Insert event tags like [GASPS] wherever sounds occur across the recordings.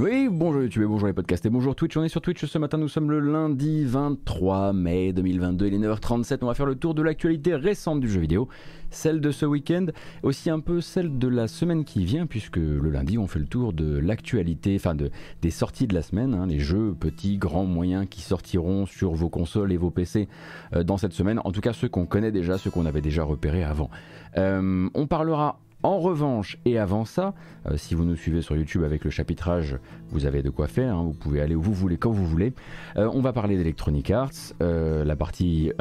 Oui, bonjour YouTube et bonjour les podcasts et bonjour Twitch. On est sur Twitch ce matin, nous sommes le lundi 23 mai 2022, il est 9h37. On va faire le tour de l'actualité récente du jeu vidéo, celle de ce week-end, aussi un peu celle de la semaine qui vient, puisque le lundi on fait le tour de l'actualité, enfin de, des sorties de la semaine, hein, les jeux petits, grands, moyens qui sortiront sur vos consoles et vos PC euh, dans cette semaine, en tout cas ceux qu'on connaît déjà, ceux qu'on avait déjà repérés avant. Euh, on parlera en revanche, et avant ça, euh, si vous nous suivez sur YouTube avec le chapitrage, vous avez de quoi faire, hein, vous pouvez aller où vous voulez, quand vous voulez. Euh, on va parler d'Electronic Arts, euh, la partie,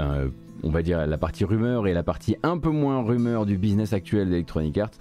on va dire la partie rumeur et la partie un peu moins rumeur du business actuel d'Electronic Arts.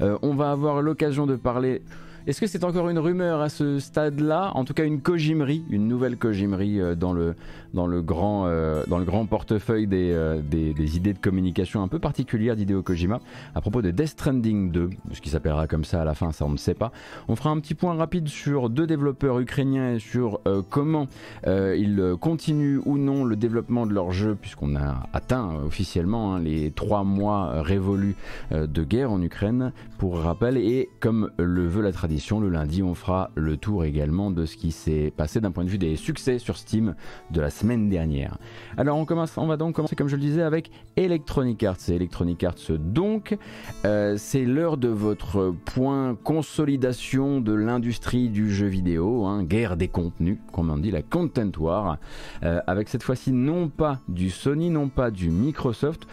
on va avoir l'occasion de parler est-ce que c'est encore une rumeur à ce stade-là? En tout cas, une cogimerie, une nouvelle cogimerie euh, dans, le, dans, le grand, euh, dans le grand portefeuille euh, des, des, idées de communication un peu particulières d'Hideo Kojima à propos de Death Stranding 2, ce qui s'appellera comme ça à la fin, ça on ne sait pas. On fera un petit point rapide sur deux développeurs ukrainiens et sur comment ils continuent ou non le développement de leur jeu, puisqu'on a atteint officiellement hein, les trois mois révolus de guerre en Ukraine, pour rappel, et comme le veut la tradition le lundi, on fera le tour également de ce qui s'est passé d'un point de vue des succès sur Steam de la semaine dernière. Alors on, commence, on va donc commencer, comme je le disais, avec Electronic Arts. Electronic Arts donc, euh, c'est l'heure de votre point consolidation de l'industrie du jeu vidéo, hein, guerre des contenus, comme on dit, la Content War, euh, avec cette fois-ci non pas du Sony, non pas du Microsoft,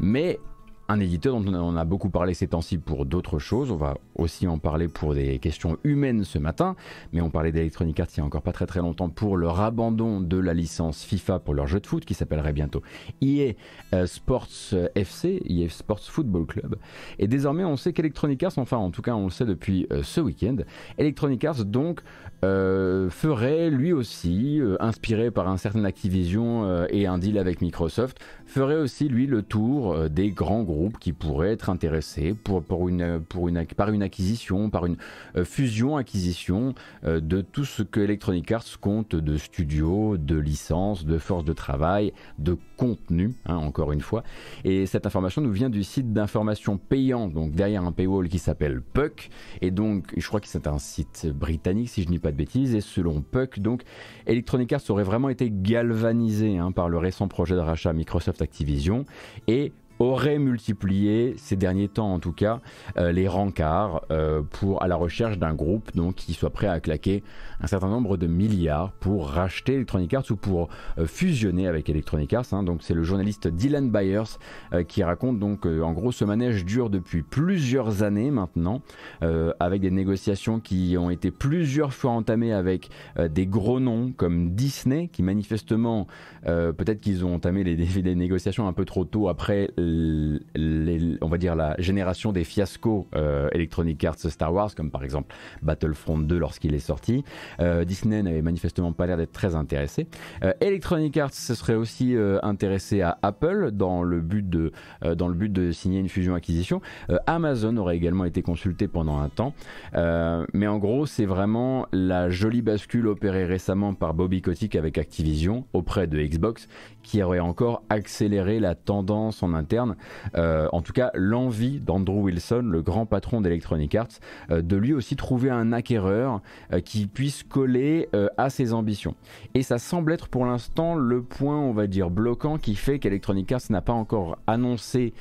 mais un éditeur dont on a beaucoup parlé ces temps-ci pour d'autres choses. On va aussi en parler pour des questions humaines ce matin, mais on parlait d'Electronic Arts il y a encore pas très très longtemps pour leur abandon de la licence FIFA pour leur jeu de foot qui s'appellerait bientôt EA euh, Sports FC, EA Sports Football Club. Et désormais on sait qu'Electronic Arts, enfin en tout cas on le sait depuis euh, ce week-end, Electronic Arts donc euh, ferait lui aussi, inspiré par un certain Activision et un deal avec Microsoft, ferait aussi lui le tour des grands groupes qui pourrait être intéressé pour, pour une, pour une, par une acquisition, par une euh, fusion-acquisition euh, de tout ce que Electronic Arts compte de studios, de licences, de forces de travail, de contenu, hein, encore une fois. Et cette information nous vient du site d'information payant, donc derrière un paywall qui s'appelle Puck. Et donc, je crois que c'est un site britannique, si je ne dis pas de bêtises. Et selon Puck, donc, Electronic Arts aurait vraiment été galvanisé hein, par le récent projet de rachat Microsoft Activision. Et aurait multiplié ces derniers temps en tout cas euh, les rencarts euh, pour à la recherche d'un groupe donc qui soit prêt à claquer un certain nombre de milliards pour racheter Electronic Arts ou pour euh, fusionner avec Electronic Arts. Hein. Donc c'est le journaliste Dylan Byers qui raconte donc en gros ce manège dure depuis plusieurs années maintenant avec des négociations qui ont été plusieurs fois entamées avec des gros noms comme Disney qui manifestement peut-être qu'ils ont entamé les, [LAUGHS] les, négociations un peu trop tôt après on va dire la génération des fiascos euh, Electronic Arts Star Wars, comme par exemple Battlefront 2 lorsqu'il est sorti. Euh, Disney n'avait manifestement pas l'air d'être très intéressé. Euh, Electronic Arts se serait aussi intéressé à Apple dans le but de, dans le but de signer une fusion-acquisition. Amazon aurait également été consulté pendant un temps. mais en gros, c'est vraiment la jolie bascule opérée récemment par Bobby Kotick avec Activision auprès de Xbox qui aurait encore accéléré la tendance en interne, euh, en tout cas l'envie d'Andrew Wilson, le grand patron d'Electronic Arts, euh, de lui aussi trouver un acquéreur euh, qui puisse coller à ses ambitions. Et ça semble être pour l'instant le point, on va dire, bloquant qui fait qu'Electronic Arts n'a pas encore annoncé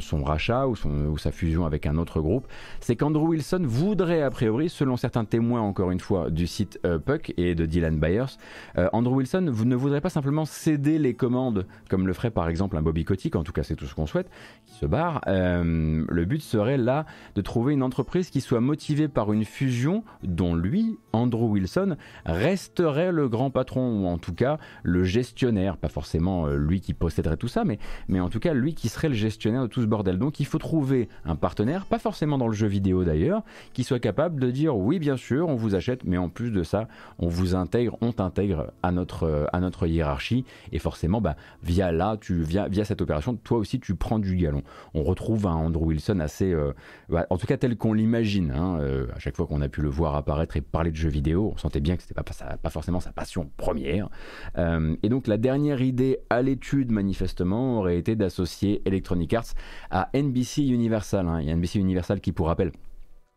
son rachat ou, sa fusion avec un autre groupe. C'est qu'Andrew Wilson voudrait, a priori, selon certains témoins, encore une fois, du site Puck et de Dylan Byers, Andrew Wilson ne voudrait pas simplement céder les commande, comme le ferait par exemple un Bobby Kotick, en tout cas c'est tout qu'on souhaite, qui se barre, euh, le but serait là de trouver une entreprise qui soit motivée par une fusion dont lui, Andrew Wilson, resterait le grand patron, ou en tout cas le gestionnaire, pas forcément euh, lui qui posséderait tout ça, mais, mais en tout cas lui qui serait le gestionnaire de tout ce bordel. Donc il faut trouver un partenaire, pas forcément dans le jeu vidéo d'ailleurs, qui soit capable de dire oui bien sûr on vous achète, mais en plus de ça on vous intègre, on t'intègre à notre, à notre hiérarchie, et forcément bah, via là, tu, via, via cette opération, toi aussi tu prends du galon. On retrouve un Andrew Wilson assez, euh, bah, en tout cas tel qu'on l'imagine. Hein, euh, à chaque fois qu'on a pu le voir apparaître et parler de jeux vidéo, on sentait bien que c'était pas, pas, forcément sa passion première. Euh, et donc la dernière idée à l'étude manifestement aurait été d'associer Electronic Arts à NBC Universal. Hein. A NBC Universal qui, pour rappel,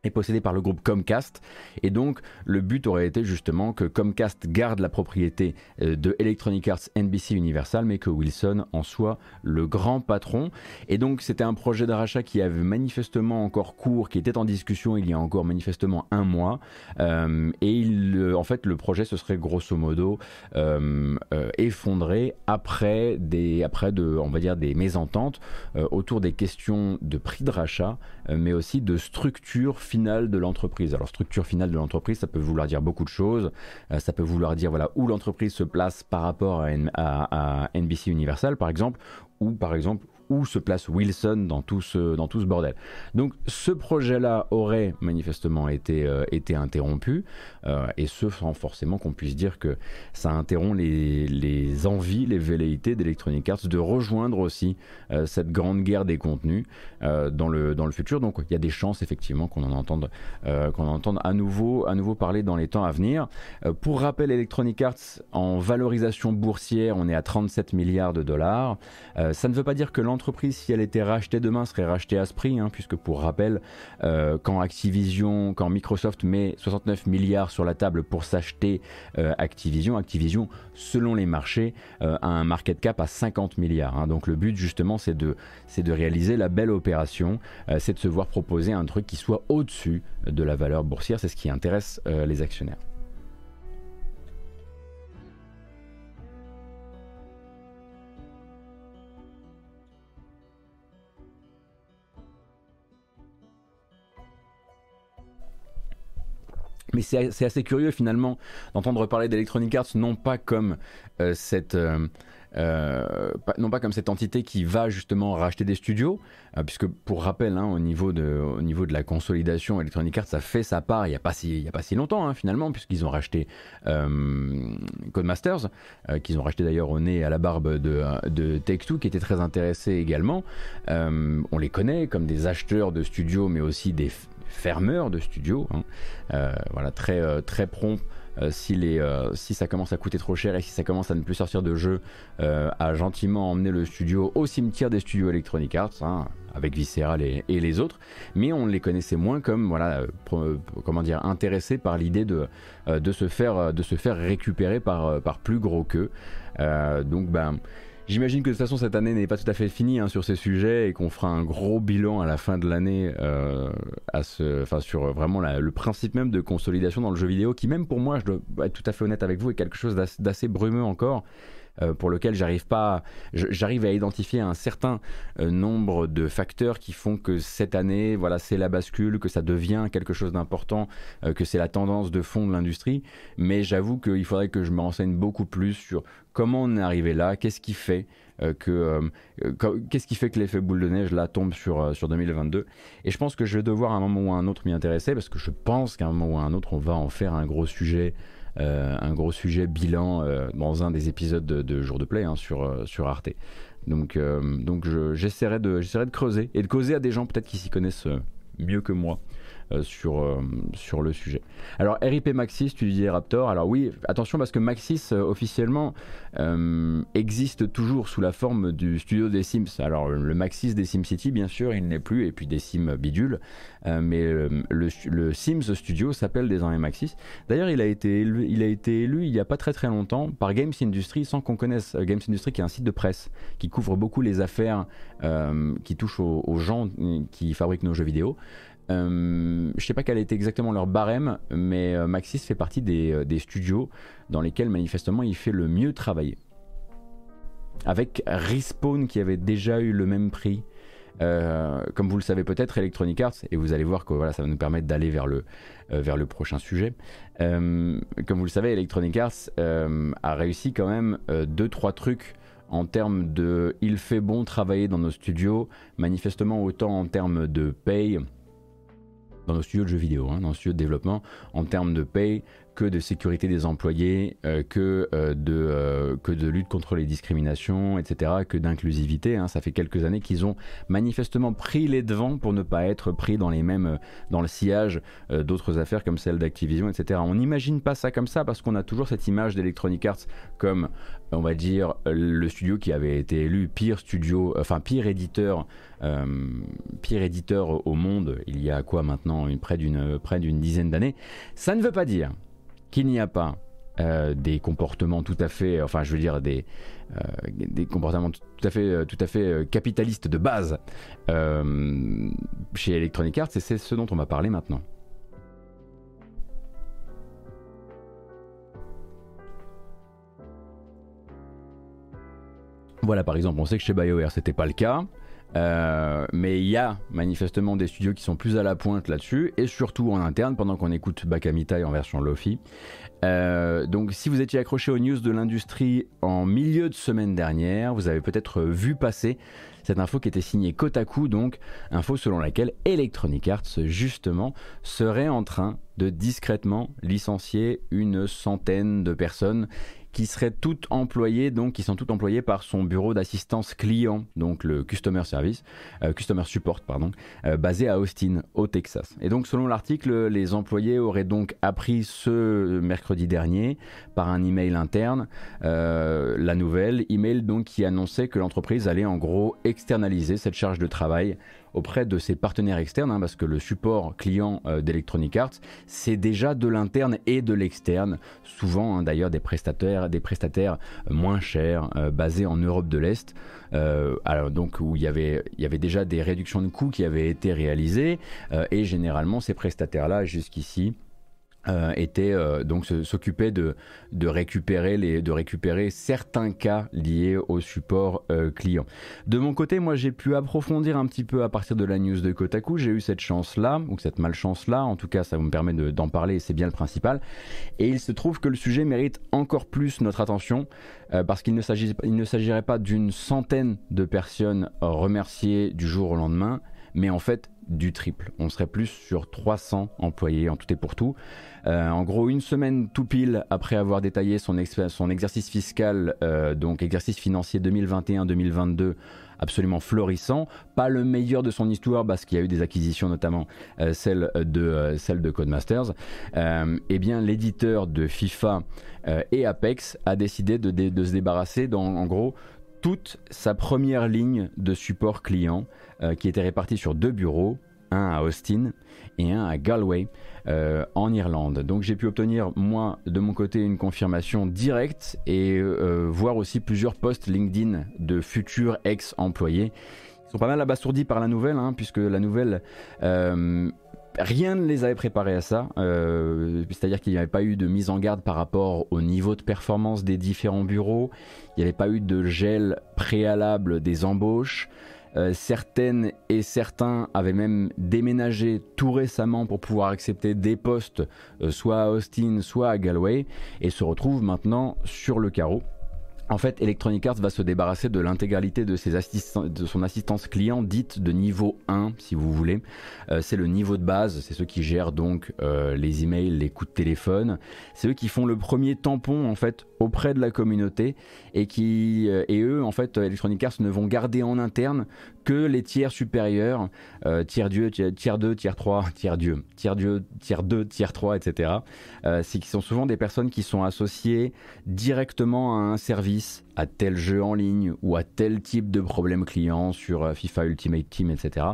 est possédé par le groupe Comcast. Et donc le but aurait été justement que Comcast garde la propriété euh, de Electronic Arts NBC Universal mais que Wilson en soit le grand patron. Et donc c'était un projet d'achat qui avait manifestement encore cours qui était en discussion il y a encore manifestement un mois. Euh, et il, en fait le projet se serait grosso modo euh, effondré après des après de on va dire des mésententes autour des questions de prix de rachat mais aussi de structure finale de l'entreprise. Alors structure finale de l'entreprise, ça peut vouloir dire beaucoup de choses. Euh, ça peut vouloir dire voilà où l'entreprise se place par rapport à, à NBC Universal par exemple, ou par exemple où se place Wilson dans tout ce, dans tout ce bordel. Donc ce projet-là aurait manifestement été, euh, été interrompu, euh, et ce sans forcément qu'on puisse dire que ça interrompt les, les envies, les velléités d'Electronic Arts de rejoindre aussi euh, cette grande guerre des contenus dans, le, dans le futur. Donc il y a des chances effectivement qu'on en entende, qu'on en entende à, nouveau, à nouveau parler dans les temps à venir. pour rappel, Electronic Arts en valorisation boursière, on est à 37 milliards de dollars. ça ne veut pas dire que l'entreprise l'entreprise, si elle était rachetée demain, serait rachetée à ce prix, hein, puisque pour rappel, euh, quand Activision, quand Microsoft met 69 milliards sur la table pour s'acheter euh, Activision, Activision, selon les marchés, euh, a un market cap à 50 milliards. Hein. donc le but justement, c'est de, c'est de réaliser la belle opération, c'est de se voir proposer un truc qui soit au-dessus de la valeur boursière. C'est ce qui intéresse les actionnaires. Mais c'est assez curieux finalement d'entendre parler d'Electronic Arts non pas comme euh, cette euh, euh, non pas comme cette entité qui va justement racheter des studios, puisque pour rappel, hein, au, niveau de, au niveau de la consolidation, Electronic Arts a fait sa part il n'y a, pas si, il a pas si longtemps hein, finalement, puisqu'ils ont racheté Codemasters, qu'ils ont racheté d'ailleurs au nez à la barbe de, de Take-Two, qui était très intéressé également. on les connaît comme des acheteurs de studios, mais aussi des fermeur de studio. Hein. Euh, voilà, très, euh, très prompt. Euh, si, les, si ça commence à coûter trop cher et si ça commence à ne plus sortir de jeu, à gentiment emmener le studio au cimetière des studios Electronic Arts, hein, avec Visceral et, les autres, mais on les connaissait moins comme voilà, comment dire, intéressés par l'idée de, de, se faire, de se faire récupérer par, par plus gros qu'eux. donc ben J'imagine que de toute façon cette année n'est pas tout à fait finie hein, sur ces sujets et qu'on fera un gros bilan à la fin de l'année euh, sur vraiment le principe même de consolidation dans le jeu vidéo qui même pour moi, je dois être tout à fait honnête avec vous, est quelque chose d'assez brumeux encore. Euh, pour lequel j'arrive pas, j'arrive à identifier un certain euh, nombre de facteurs qui font que cette année, voilà, c'est la bascule, que ça devient quelque chose d'important, euh, que c'est la tendance de fond de l'industrie. Mais j'avoue qu'il faudrait que je me renseigne beaucoup plus sur comment on est arrivé là, qu'est-ce qui fait que qu'est-ce qui fait que l'effet boule de neige là tombe sur sur 2022 et je pense que je vais devoir à un moment ou à un autre m'y intéresser parce que je pense qu'à un moment ou à un autre on va en faire un gros sujet un gros sujet bilan euh, dans un des épisodes de, Jour de Play hein, sur, euh, sur Arte. Donc, donc j'essaierai de, de creuser et de causer à des gens peut-être qui s'y connaissent mieux que moi euh, sur, euh, sur le sujet. Alors RIP Maxis, tu disais Raptor. Alors oui, attention parce que Maxis euh, officiellement existe toujours sous la forme du studio des Sims. Alors le Maxis des SimCity, bien sûr, il n'est plus, et puis des Sims bidule, mais le, le, Sims Studio s'appelle désormais Maxis. D'ailleurs, il, a été élu, il a été élu il n'y a pas très très longtemps par Games Industry, sans qu'on connaisse Games Industry, qui est un site de presse qui couvre beaucoup les affaires qui touchent aux gens qui fabriquent nos jeux vidéo. Euh, je sais pas quel était exactement leur barème, mais euh, Maxis fait partie euh, des, studios dans lesquels manifestement il fait le mieux travailler. Avec Respawn qui avait déjà eu le même prix. comme vous le savez peut-être, Electronic Arts, et vous allez voir que voilà, ça va nous permettre d'aller vers, le vers le prochain sujet. comme vous le savez, Electronic Arts a réussi quand même 2-3 trucs en termes de il fait bon travailler dans nos studios, manifestement autant en termes de paye dans nos studios de jeux vidéo, hein, dans nos studios de développement, en termes de paye que de sécurité des employés, euh, que, euh, de, euh, que de lutte contre les discriminations, etc., que d'inclusivité. Hein. Ça fait quelques années qu'ils ont manifestement pris les devants pour ne pas être pris dans les mêmes, dans le sillage d'autres affaires comme celle d'Activision, etc. On n'imagine pas ça comme ça parce qu'on a toujours cette image d'Electronic Arts comme, on va dire, le studio qui avait été élu pire studio, enfin pire éditeur, pire éditeur au monde il y a quoi maintenant, une, près d'une dizaine d'années. Ça ne veut pas dire qu'il n'y a pas euh, des comportements tout à fait, enfin je veux dire des, euh, comportements tout à fait, euh, tout à fait capitalistes de base chez Electronic Arts et c'est ce dont on va parler maintenant. Voilà par exemple, on sait que chez BioWare c'était pas le cas. Euh, mais il y a manifestement des studios qui sont plus à la pointe là-dessus, et surtout en interne, pendant qu'on écoute Bakamita en version Lofi. Euh, donc si vous étiez accroché aux news de l'industrie en milieu de semaine dernière, vous avez peut-être vu passer cette info qui était signée Kotaku, donc info selon laquelle Electronic Arts justement serait en train de discrètement licencier une centaine de personnes qui seraient toutes employées, donc qui sont toutes employées par son bureau d'assistance client, donc le Customer Service, euh, Customer Support, pardon, euh, basé à Austin, au Texas. Et donc selon l'article, les employés auraient donc appris ce mercredi dernier par un email interne euh, la nouvelle, email donc qui annonçait que l'entreprise allait en gros externaliser cette charge de travail auprès de ses partenaires externes, hein, parce que le support client euh, d'Electronic Arts, c'est déjà de l'interne et de l'externe, souvent hein, d'ailleurs des prestataires, des prestataires moins chers, euh, basés en Europe de l'Est. Euh, donc où il y avait il y avait déjà des réductions de coûts qui avaient été réalisées et généralement ces prestataires là jusqu'ici euh, était euh, donc s'occupait de, de, récupérer les, de récupérer certains cas liés au support euh, client. De mon côté, moi j'ai pu approfondir un petit peu à partir de la news de Kotaku. J'ai eu cette chance-là, ou cette malchance-là. En tout cas, ça me permet d'en parler c'est bien le principal. Et il se trouve que le sujet mérite encore plus notre attention parce qu'il ne s'agirait pas d'une centaine de personnes remerciées du jour au lendemain, mais en fait du triple. On serait plus sur 300 employés en tout et pour tout. Euh, en gros, une semaine tout pile après avoir détaillé son, exercice fiscal, euh, donc exercice financier 2021-2022, absolument florissant. Pas le meilleur de son histoire parce qu'il y a eu des acquisitions, notamment euh, celle, de, celle de Codemasters. eh bien, l'éditeur de FIFA et Apex a décidé de, de se débarrasser, dans, en gros, toute sa première ligne de support client qui était répartie sur deux bureaux, un à Austin et un à Galway euh, en Irlande. Donc j'ai pu obtenir moi de mon côté une confirmation directe et euh, voir aussi plusieurs posts LinkedIn de futurs ex-employés. Ils sont pas mal abasourdis par la nouvelle, hein, puisque la nouvelle euh, rien ne les avait préparés à ça. C'est-à-dire qu'il n'y avait pas eu de mise en garde par rapport au niveau de performance des différents bureaux. Il n'y avait pas eu de gel préalable des embauches. Euh, certaines et certains avaient même déménagé tout récemment pour pouvoir accepter des postes, euh, soit à Austin, soit à Galway, et se retrouvent maintenant sur le carreau. En fait, Electronic Arts va se débarrasser de l'intégralité de, son assistance client dite de niveau 1, si vous voulez. Euh, c'est le niveau de base, c'est ceux qui gèrent donc les emails, les coups de téléphone. C'est eux qui font le premier tampon en fait auprès de la communauté et qui euh, et eux en fait Electronic Arts ne vont garder en interne que les tiers supérieurs euh, tiers dieu tiers 2 tiers 3 [LAUGHS] tiers dieu tiers dieu tiers 2 tiers 3 etc euh, c'est qui sont souvent des personnes qui sont associées directement à un service à tel jeu en ligne ou à tel type de problème client sur euh, FIFA Ultimate Team, etc.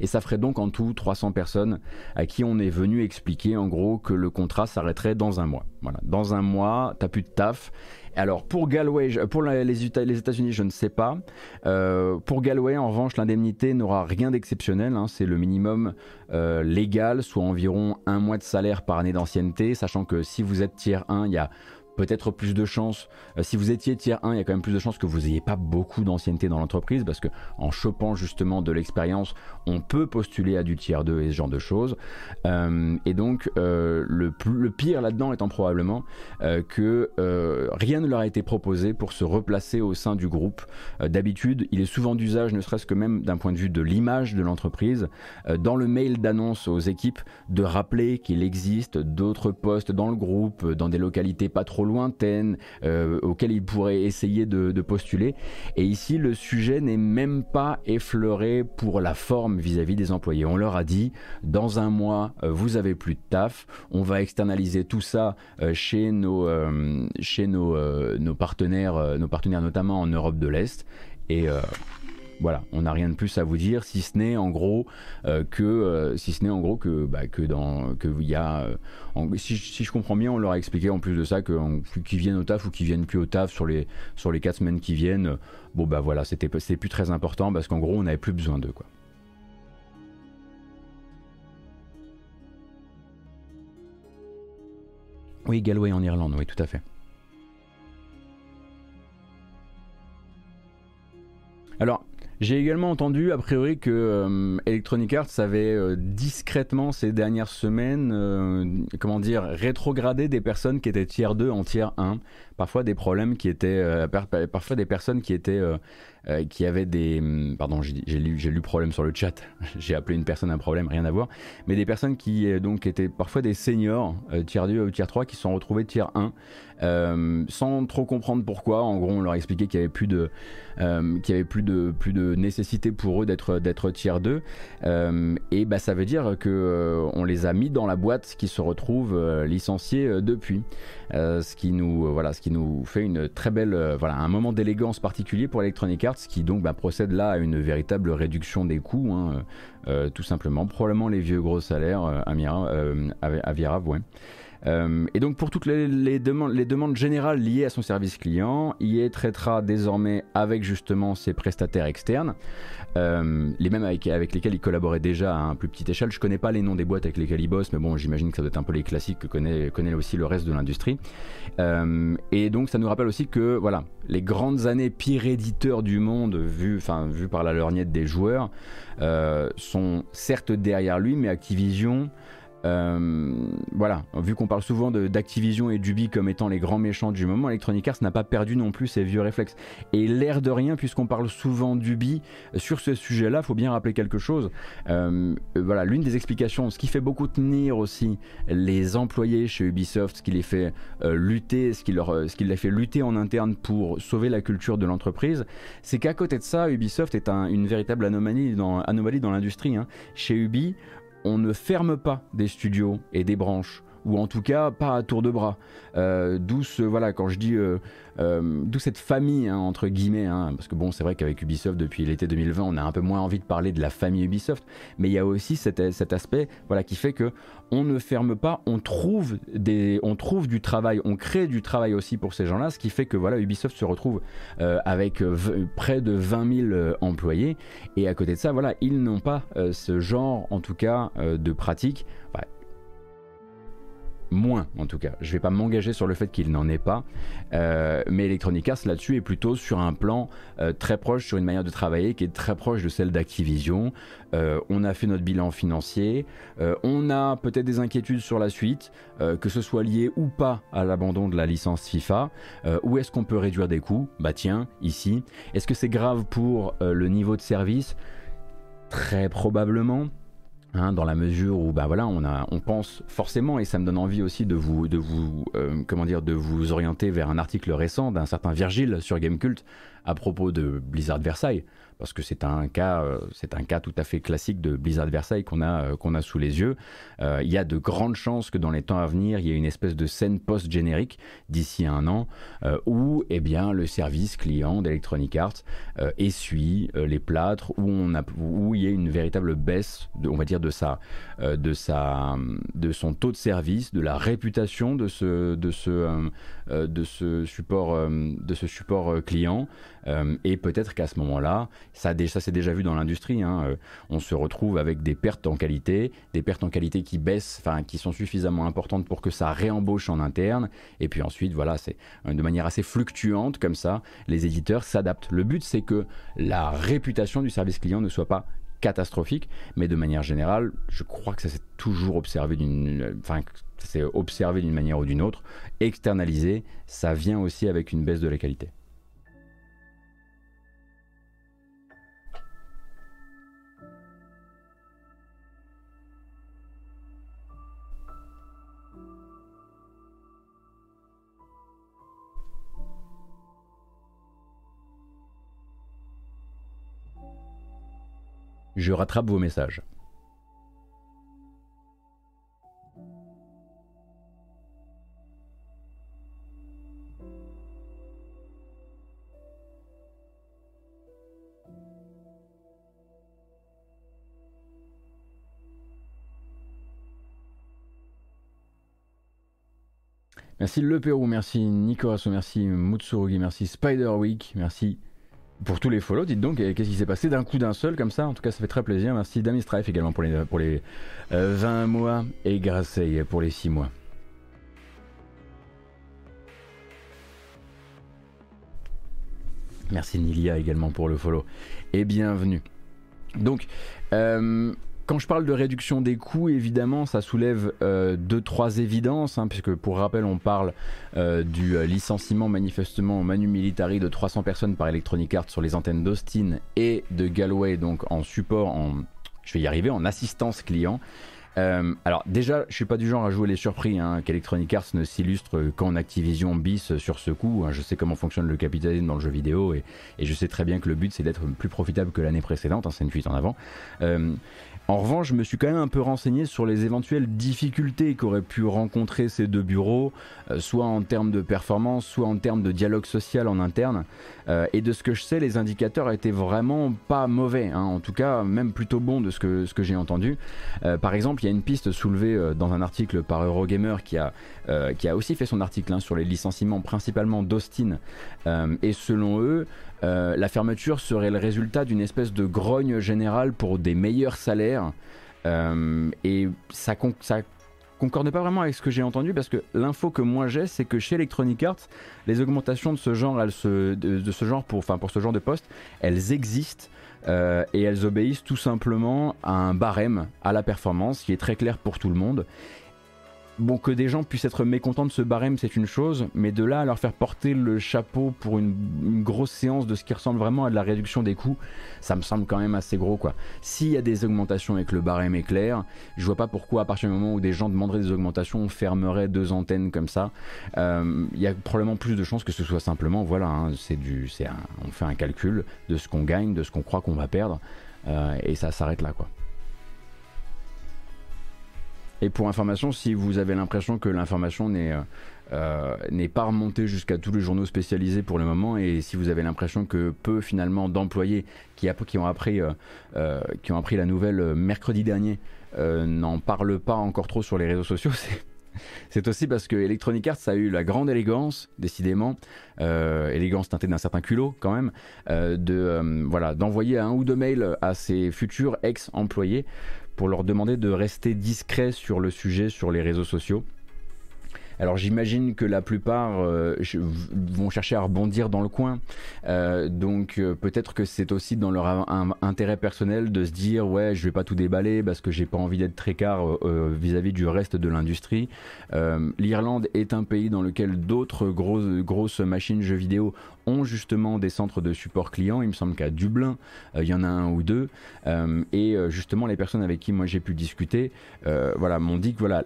Et ça ferait donc en tout 300 personnes à qui on est venu expliquer en gros que le contrat s'arrêterait dans un mois. Voilà, dans un mois, t'as plus de taf. Alors pour Galway, pour les États-Unis, je ne sais pas. Euh, pour Galway, en revanche, l'indemnité n'aura rien d'exceptionnel. Hein. c'est le minimum euh, légal, soit environ un mois de salaire par année d'ancienneté, sachant que si vous êtes tiers 1, il y a peut-être plus de chances. Euh, si vous étiez tiers 1, il y a quand même plus de chances que vous n'ayez pas beaucoup d'ancienneté dans l'entreprise parce que en chopant justement de l'expérience, on peut postuler à du tiers 2 et ce genre de choses. Euh, et donc euh, le, le, pire là-dedans étant probablement que rien ne leur a été proposé pour se replacer au sein du groupe. D'habitude, il est souvent d'usage, ne serait-ce que même d'un point de vue de l'image de l'entreprise, dans le mail d'annonce aux équipes, de rappeler qu'il existe d'autres postes dans le groupe, dans des localités pas trop lointaines euh, auxquelles ils pourraient essayer de, postuler. Et ici, le sujet n'est même pas effleuré pour la forme vis-à-vis des employés. On leur a dit, dans un mois, euh, vous avez plus de taf, on va externaliser tout ça euh, chez nos, chez nos, nos partenaires, nos partenaires notamment en Europe de l'Est. Et voilà, on n'a rien de plus à vous dire, si ce n'est en gros euh, que, euh, si ce n'est en gros que, bah, que dans, que il y a, euh, si, je comprends bien, on leur a expliqué en plus de ça qu'ils viennent au taf ou qu'ils viennent plus au taf sur les sur les quatre semaines qui viennent, bon bah voilà, c'était c'était plus très important parce qu'en gros on n'avait plus besoin d'eux quoi. Oui, Galway en Irlande, oui, tout à fait. Alors, j'ai également entendu, a priori, que euh, Electronic Arts avait euh, discrètement ces dernières semaines, euh, comment dire, rétrogradé des personnes qui étaient tiers 2 en tiers 1. Parfois des problèmes qui étaient, parfois des personnes qui étaient euh, qui avait des... Hum, pardon, j'ai lu, lu problème sur le chat, [LAUGHS] j'ai appelé une personne un problème, rien à voir, mais des personnes qui euh, donc étaient parfois des seniors, euh, tiers 2 ou tiers 3, qui se sont retrouvés tiers 1, sans trop comprendre pourquoi. En gros, on leur expliquait qu'il n'y avait plus de... qu'il y avait plus de, plus de nécessité pour eux d'être, d'être tiers 2. et bah, ça veut dire que on les a mis dans la boîte qui se retrouve licenciés depuis. ce, qui nous, voilà, ce qui nous fait une très belle, voilà, un moment d'élégance particulier pour Electronic Arts qui donc bah, procède là à une véritable réduction des coûts, hein, euh, tout simplement. Probablement les vieux gros salaires euh, à, Vira, ouais. Euh, et donc pour toutes les, demandes, les, demandes, générales liées à son service client, IE traitera désormais avec justement ses prestataires externes, euh, les mêmes avec, lesquels il collaborait déjà à un plus petite échelle. Je connais pas les noms des boîtes avec lesquelles il bosse, mais bon, j'imagine que ça doit être un peu les classiques que connaît, aussi le reste de l'industrie. Euh, et donc ça nous rappelle aussi que voilà, les grandes années pire éditeurs du monde, vu, vu par la lorgnette des joueurs, sont certes derrière lui, mais Activision voilà, vu qu'on parle souvent d'Activision et d'Ubi comme étant les grands méchants du moment, Electronic Arts n'a pas perdu non plus ses vieux réflexes. Et l'air de rien, puisqu'on parle souvent d'Ubi, sur ce sujet-là, faut bien rappeler quelque chose. Euh, voilà, l'une des explications, ce qui fait beaucoup tenir aussi les employés chez Ubisoft, ce qui les fait euh, lutter, ce qui, leur, ce les fait lutter en interne pour sauver la culture de l'entreprise, c'est qu'à côté de ça, Ubisoft est une véritable anomalie dans, anomalie dans l'industrie. Hein. Chez Ubi, on ne ferme pas des studios et des branches ou en tout cas pas à tour de bras. Euh, d'où voilà, quand je dis, euh, euh, d'où cette famille hein, entre guillemets, hein, parce que bon, c'est vrai qu'avec Ubisoft depuis l'été 2020, on a un peu moins envie de parler de la famille Ubisoft, mais il y a aussi cet, aspect, voilà, qui fait que on ne ferme pas, on trouve des, on trouve du travail, on crée du travail aussi pour ces gens-là, ce qui fait que voilà, Ubisoft se retrouve avec près de 20 000 employés, et à côté de ça, voilà, ils n'ont pas ce genre, en tout cas, de pratique moins en tout cas. Je vais pas m'engager sur le fait qu'il n'en ait pas, euh, mais Electronic Arts là-dessus est plutôt sur un plan euh, très proche, sur une manière de travailler qui est très proche de celle d'Activision. Euh, on a fait notre bilan financier, on a peut-être des inquiétudes sur la suite, que ce soit lié ou pas à l'abandon de la licence FIFA. où est-ce qu'on peut réduire des coûts? Bah tiens, ici. Est-ce que c'est grave pour le niveau de service? Très probablement. Hein, dans la mesure où bah voilà on a on pense forcément et ça me donne envie aussi de vous de vous euh, comment dire de vous orienter vers un article récent d'un certain Virgile sur Gamecult à propos de Blizzard Versailles parce que c'est un cas, euh, c'est un cas tout à fait classique de Blizzard Versailles qu'on a, euh, qu'on a sous les yeux. Euh, il y a de grandes chances que dans les temps à venir, il y ait une espèce de scène post-générique d'ici un an où, eh bien, le service client d'Electronic Arts essuie les plâtres, où on a, où il y a une véritable baisse, de, on va dire, de sa, de sa, de son taux de service, de la réputation de ce, de ce, de ce support, de ce support client. et peut-être qu'à ce moment-là, ça, ça s'est déjà vu dans l'industrie, hein, on se retrouve avec des pertes en qualité, des pertes en qualité qui baissent, enfin qui sont suffisamment importantes pour que ça réembauche en interne, et puis ensuite, voilà, c'est de manière assez fluctuante comme ça, les éditeurs s'adaptent. Le but, c'est que la réputation du service client ne soit pas catastrophique, mais de manière générale, je crois que ça s'est toujours observé d'une, enfin, c'est observé d'une manière ou d'une autre. Externalisé, ça vient aussi avec une baisse de la qualité. Je rattrape vos messages. Merci Le Pérou, merci Nicolas, merci Mutsurugi, merci Spider Week, merci pour tous les follow, dites donc, qu'est-ce qui s'est passé d'un coup d'un seul comme ça? En tout cas, ça fait très plaisir. Merci Dami Strife également pour les, pour les 20 euh, mois et Grasseille pour les 6 mois. Merci Nilia également pour le follow. Et bienvenue. Donc, euh, quand je parle de réduction des coûts, évidemment, ça soulève euh, deux, trois évidences, hein, puisque pour rappel, on parle euh, du euh, licenciement manifestement au Manu Militari de 300 personnes par Electronic Arts sur les antennes d'Austin et de Galway, donc en support, en, je vais y arriver, en assistance client. alors déjà, je suis pas du genre à jouer les surpris, hein, qu'Electronic Arts ne s'illustre qu'en Activision bis sur ce coup. Hein. je sais comment fonctionne le capitalisme dans le jeu vidéo et je sais très bien que le but c'est d'être plus profitable que l'année précédente, c'est une fuite en avant. En revanche, je me suis quand même un peu renseigné sur les éventuelles difficultés qu'auraient pu rencontrer ces deux bureaux, euh, soit en termes de performance, soit en termes de dialogue social en interne. Euh, et de ce que je sais, les indicateurs étaient vraiment pas mauvais, hein. en tout cas même plutôt bons de ce que, j'ai entendu. Euh, par exemple, il y a une piste soulevée dans un article par Eurogamer qui a, qui a aussi fait son article hein, sur les licenciements principalement d'Austin. et selon eux, euh, la fermeture serait le résultat d'une espèce de grogne générale pour des meilleurs salaires. Euh, et ça, concorde pas vraiment avec ce que j'ai entendu parce que l'info que moi j'ai, c'est que chez Electronic Arts, les augmentations de ce genre, pour ce genre de poste, elles existent. Euh, et elles obéissent tout simplement à un barème à la performance qui est très clair pour tout le monde bon, que des gens puissent être mécontents de ce barème, c'est une chose, mais de là à leur faire porter le chapeau pour une, grosse séance de ce qui ressemble vraiment à de la réduction des coûts, ça me semble quand même assez gros, quoi. S'il y a des augmentations et que le barème est clair, je vois pas pourquoi, à partir du moment où des gens demanderaient des augmentations, on fermerait deux antennes comme ça. Euh, il y a probablement plus de chances que ce soit simplement, voilà, hein, c'est du, c'est on fait un calcul de ce qu'on gagne, de ce qu'on croit qu'on va perdre, euh, et ça s'arrête là, quoi. Et pour information, si vous avez l'impression que l'information n'est euh, euh, pas remontée jusqu'à tous les journaux spécialisés pour le moment, et si vous avez l'impression que peu finalement d'employés qui, qui, ont appris, euh, qui ont appris la nouvelle mercredi dernier n'en parlent pas encore trop sur les réseaux sociaux, [LAUGHS] c'est aussi parce que Electronic Arts a eu la grande élégance, décidément, élégance teintée d'un certain culot quand même, de voilà d'envoyer un ou deux mails à ses futurs ex-employés pour leur demander de rester discrets sur le sujet sur les réseaux sociaux. Alors j'imagine que la plupart euh, vont chercher à rebondir dans le coin. Euh, donc euh, peut-être que c'est aussi dans leur intérêt personnel de se dire ouais je vais pas tout déballer parce que j'ai pas envie d'être très car vis-à-vis du reste de l'industrie. L'Irlande est un pays dans lequel d'autres grosses, grosses machines jeux vidéo justement des centres de support client. Il me semble qu'à Dublin, il y en a un ou deux. et justement, les personnes avec qui moi j'ai pu discuter, voilà, m'ont dit que voilà,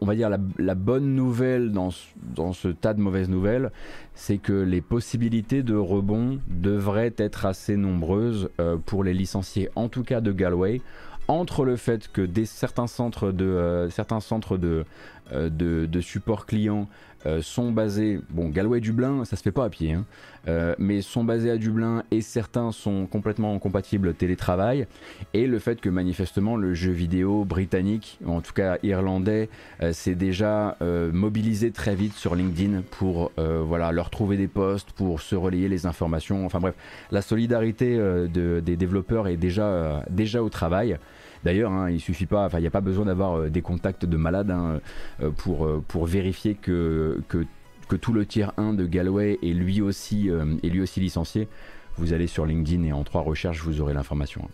on va dire la bonne nouvelle dans, dans ce tas de mauvaises nouvelles, c'est que les possibilités de rebond devraient être assez nombreuses euh, pour les licenciés, en tout cas de Galway entre le fait que des, certains centres de, euh, certains centres de, support client sont basés, bon Galway Dublin ça se fait pas à pied, hein, mais sont basés à Dublin et certains sont complètement compatibles télétravail. Et le fait que manifestement le jeu vidéo britannique, en tout cas irlandais, s'est déjà mobilisé très vite sur LinkedIn pour voilà leur trouver des postes, pour se relayer les informations, enfin bref, la solidarité des développeurs est déjà, déjà au travail. D'ailleurs, hein, il suffit pas, enfin, il n'y a pas besoin d'avoir euh, des contacts de malades hein, euh, pour, euh, pour vérifier que, tout le tiers 1 de Galway est lui aussi, licencié. Vous allez sur LinkedIn et en trois recherches, vous aurez l'information.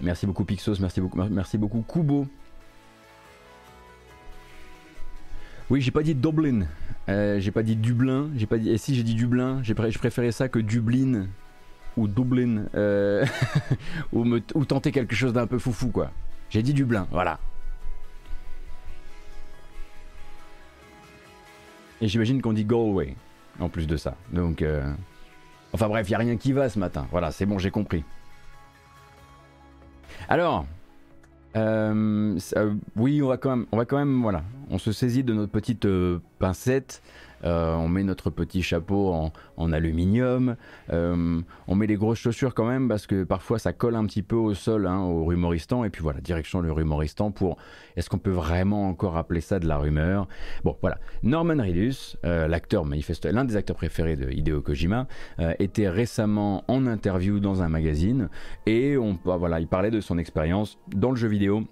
Merci beaucoup Pixos, merci beaucoup Kubo. Oui, j'ai pas dit Dublin, euh, j'ai pas dit Dublin, j'ai pas dit. Et si j'ai dit Dublin, j'ai je préférais ça que Dublin ou Dublin euh, [LAUGHS] ou, me, ou tenter quelque chose d'un peu foufou quoi. J'ai dit Dublin, voilà. Et j'imagine qu'on dit Galway en plus de ça. Donc, euh, enfin bref, y a rien qui va ce matin. Voilà, c'est bon, j'ai compris. Alors, euh, oui, on va quand même, on va quand même, voilà, on se saisit de notre petite euh, pincette, euh, on met notre petit chapeau en, aluminium, on met les grosses chaussures quand même parce que parfois ça colle un petit peu au sol, hein, au rumoristan, et puis voilà, direction le rumoristan pour, est-ce qu'on peut vraiment encore appeler ça de la rumeur? Bon, voilà, Norman Reedus, l'acteur manifeste, l'un des acteurs préférés de Hideo Kojima, était récemment en interview dans un magazine. Et on, bah, voilà, il parlait de son expérience dans le jeu vidéo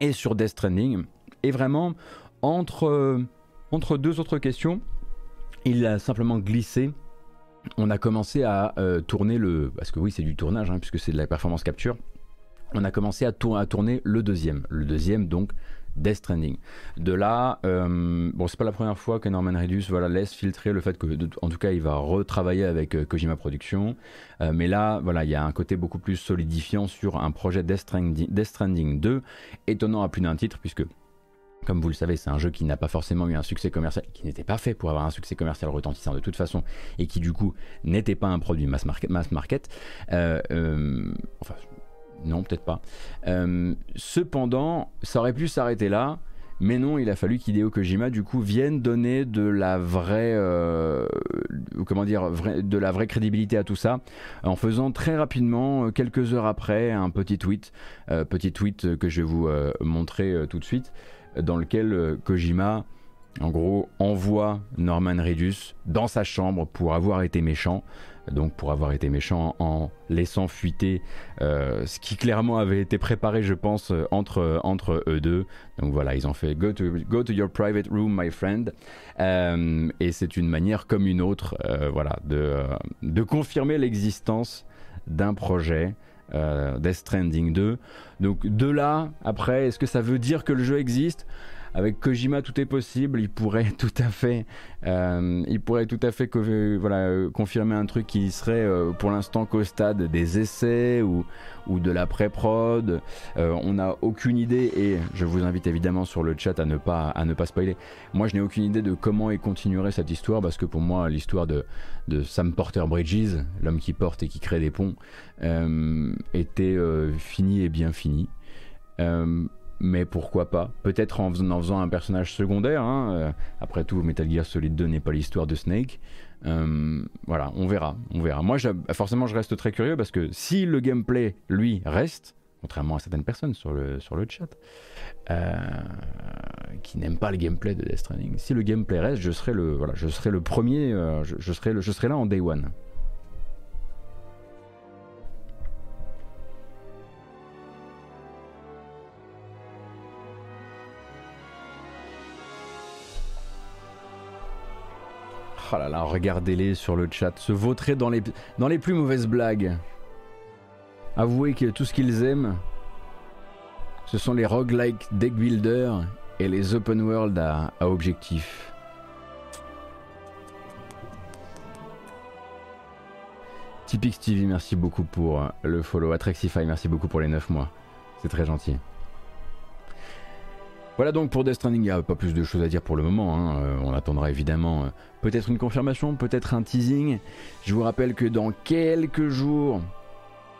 et sur Death Stranding. Et vraiment, entre, euh, entre deux autres questions, il a simplement glissé. On a commencé à euh, tourner le. Parce que oui, c'est du tournage, hein, puisque c'est de la performance capture. On a commencé à, tourner le deuxième. Le deuxième, donc, Death Stranding. De là, euh, bon, c'est pas la première fois que Norman Reedus voilà, laisse filtrer le fait que, en tout cas, il va retravailler avec Kojima Productions. mais là, voilà, il y a un côté beaucoup plus solidifiant sur un projet Death Stranding, Death Stranding 2, étonnant à plus d'un titre, puisque comme vous le savez, c'est un jeu qui n'a pas forcément eu un succès commercial, qui n'était pas fait pour avoir un succès commercial retentissant de toute façon, et qui du coup n'était pas un produit mass market. Mass market. Euh, euh, enfin, non, peut-être pas. Euh, cependant, ça aurait pu s'arrêter là. Mais non, il a fallu qu'Hideo Kojima du coup vienne donner de la vraie, comment dire, de la vraie crédibilité à tout ça, en faisant très rapidement, quelques heures après, un petit tweet, petit tweet que je vais vous montrer tout de suite, dans lequel euh, Kojima, en gros, envoie Norman Reedus dans sa chambre pour avoir été méchant. Donc pour avoir été méchant en laissant fuiter euh, ce qui clairement avait été préparé, je pense, euh, entre, entre eux deux. Donc voilà, ils ont fait Go to, your private room, my friend. et c'est une manière comme une autre voilà, de, de confirmer l'existence d'un projet Death Stranding 2. Donc de là, après, est-ce que ça veut dire que le jeu existe? Avec Kojima, tout est possible. Il pourrait [LAUGHS] tout à fait, euh, il pourrait tout à fait voilà, confirmer un truc qui serait euh, pour l'instant qu'au stade des essais ou, ou de la pré-prod. Euh, on n'a aucune idée et je vous invite évidemment sur le chat à ne pas, à ne pas spoiler. Moi, je n'ai aucune idée de comment et continuerait cette histoire parce que pour moi, l'histoire de, de Sam Porter Bridges, l'homme qui porte et qui crée des ponts, était finie et bien finie mais pourquoi pas? Peut-être en, faisant un personnage secondaire. Hein, euh, après tout, Metal Gear Solid 2 n'est pas l'histoire de Snake. Euh, voilà, on verra, on verra. Moi, forcément, je reste très curieux parce que si le gameplay, lui, reste, contrairement à certaines personnes sur le, sur le chat, euh, qui n'aiment pas le gameplay de Death Stranding, si le gameplay reste, je serai le, voilà, je serai le premier, je, serai le, je serai là en day one. Oh là là, regardez-les sur le chat, se vautrer dans les, dans les plus mauvaises blagues. Avouez que tout ce qu'ils aiment, ce sont les roguelike deck builder et les open world à, objectif. Typix TV, merci beaucoup pour le follow. Atrexify, merci beaucoup pour les 9 mois. C'est très gentil. Voilà donc pour Death Stranding, il n'y a pas plus de choses à dire pour le moment. Hein. Euh, on attendra évidemment euh, peut-être une confirmation, peut-être un teasing. Je vous rappelle que dans quelques jours,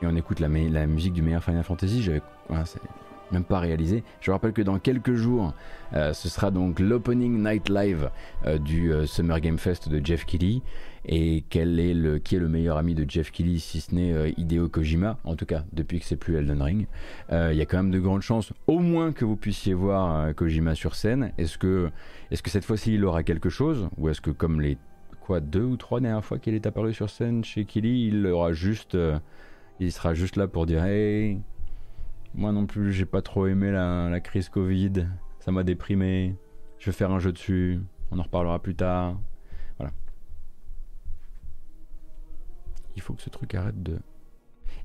et on écoute la, musique du meilleur Final Fantasy, j'avais même pas réalisé. Je rappelle que dans quelques jours, euh, ce sera donc l'opening night live euh, du euh, Summer Game Fest de Jeff Keighley. Et quel est le, qui est le meilleur ami de Jeff Keighley si ce n'est Hideo Kojima, en tout cas depuis que c'est plus Elden Ring. Il y a quand même de grandes chances, au moins que vous puissiez voir Kojima sur scène. Est-ce que, est que cette fois-ci il aura quelque chose? Ou est-ce que comme les quoi, deux ou trois dernières fois qu'il est apparu sur scène chez Keighley, il aura juste... il sera juste là pour dire Hey, moi non plus, j'ai pas trop aimé la, crise Covid. Ça m'a déprimé. Je vais faire un jeu dessus. On en reparlera plus tard. Voilà. Il faut que ce truc arrête de.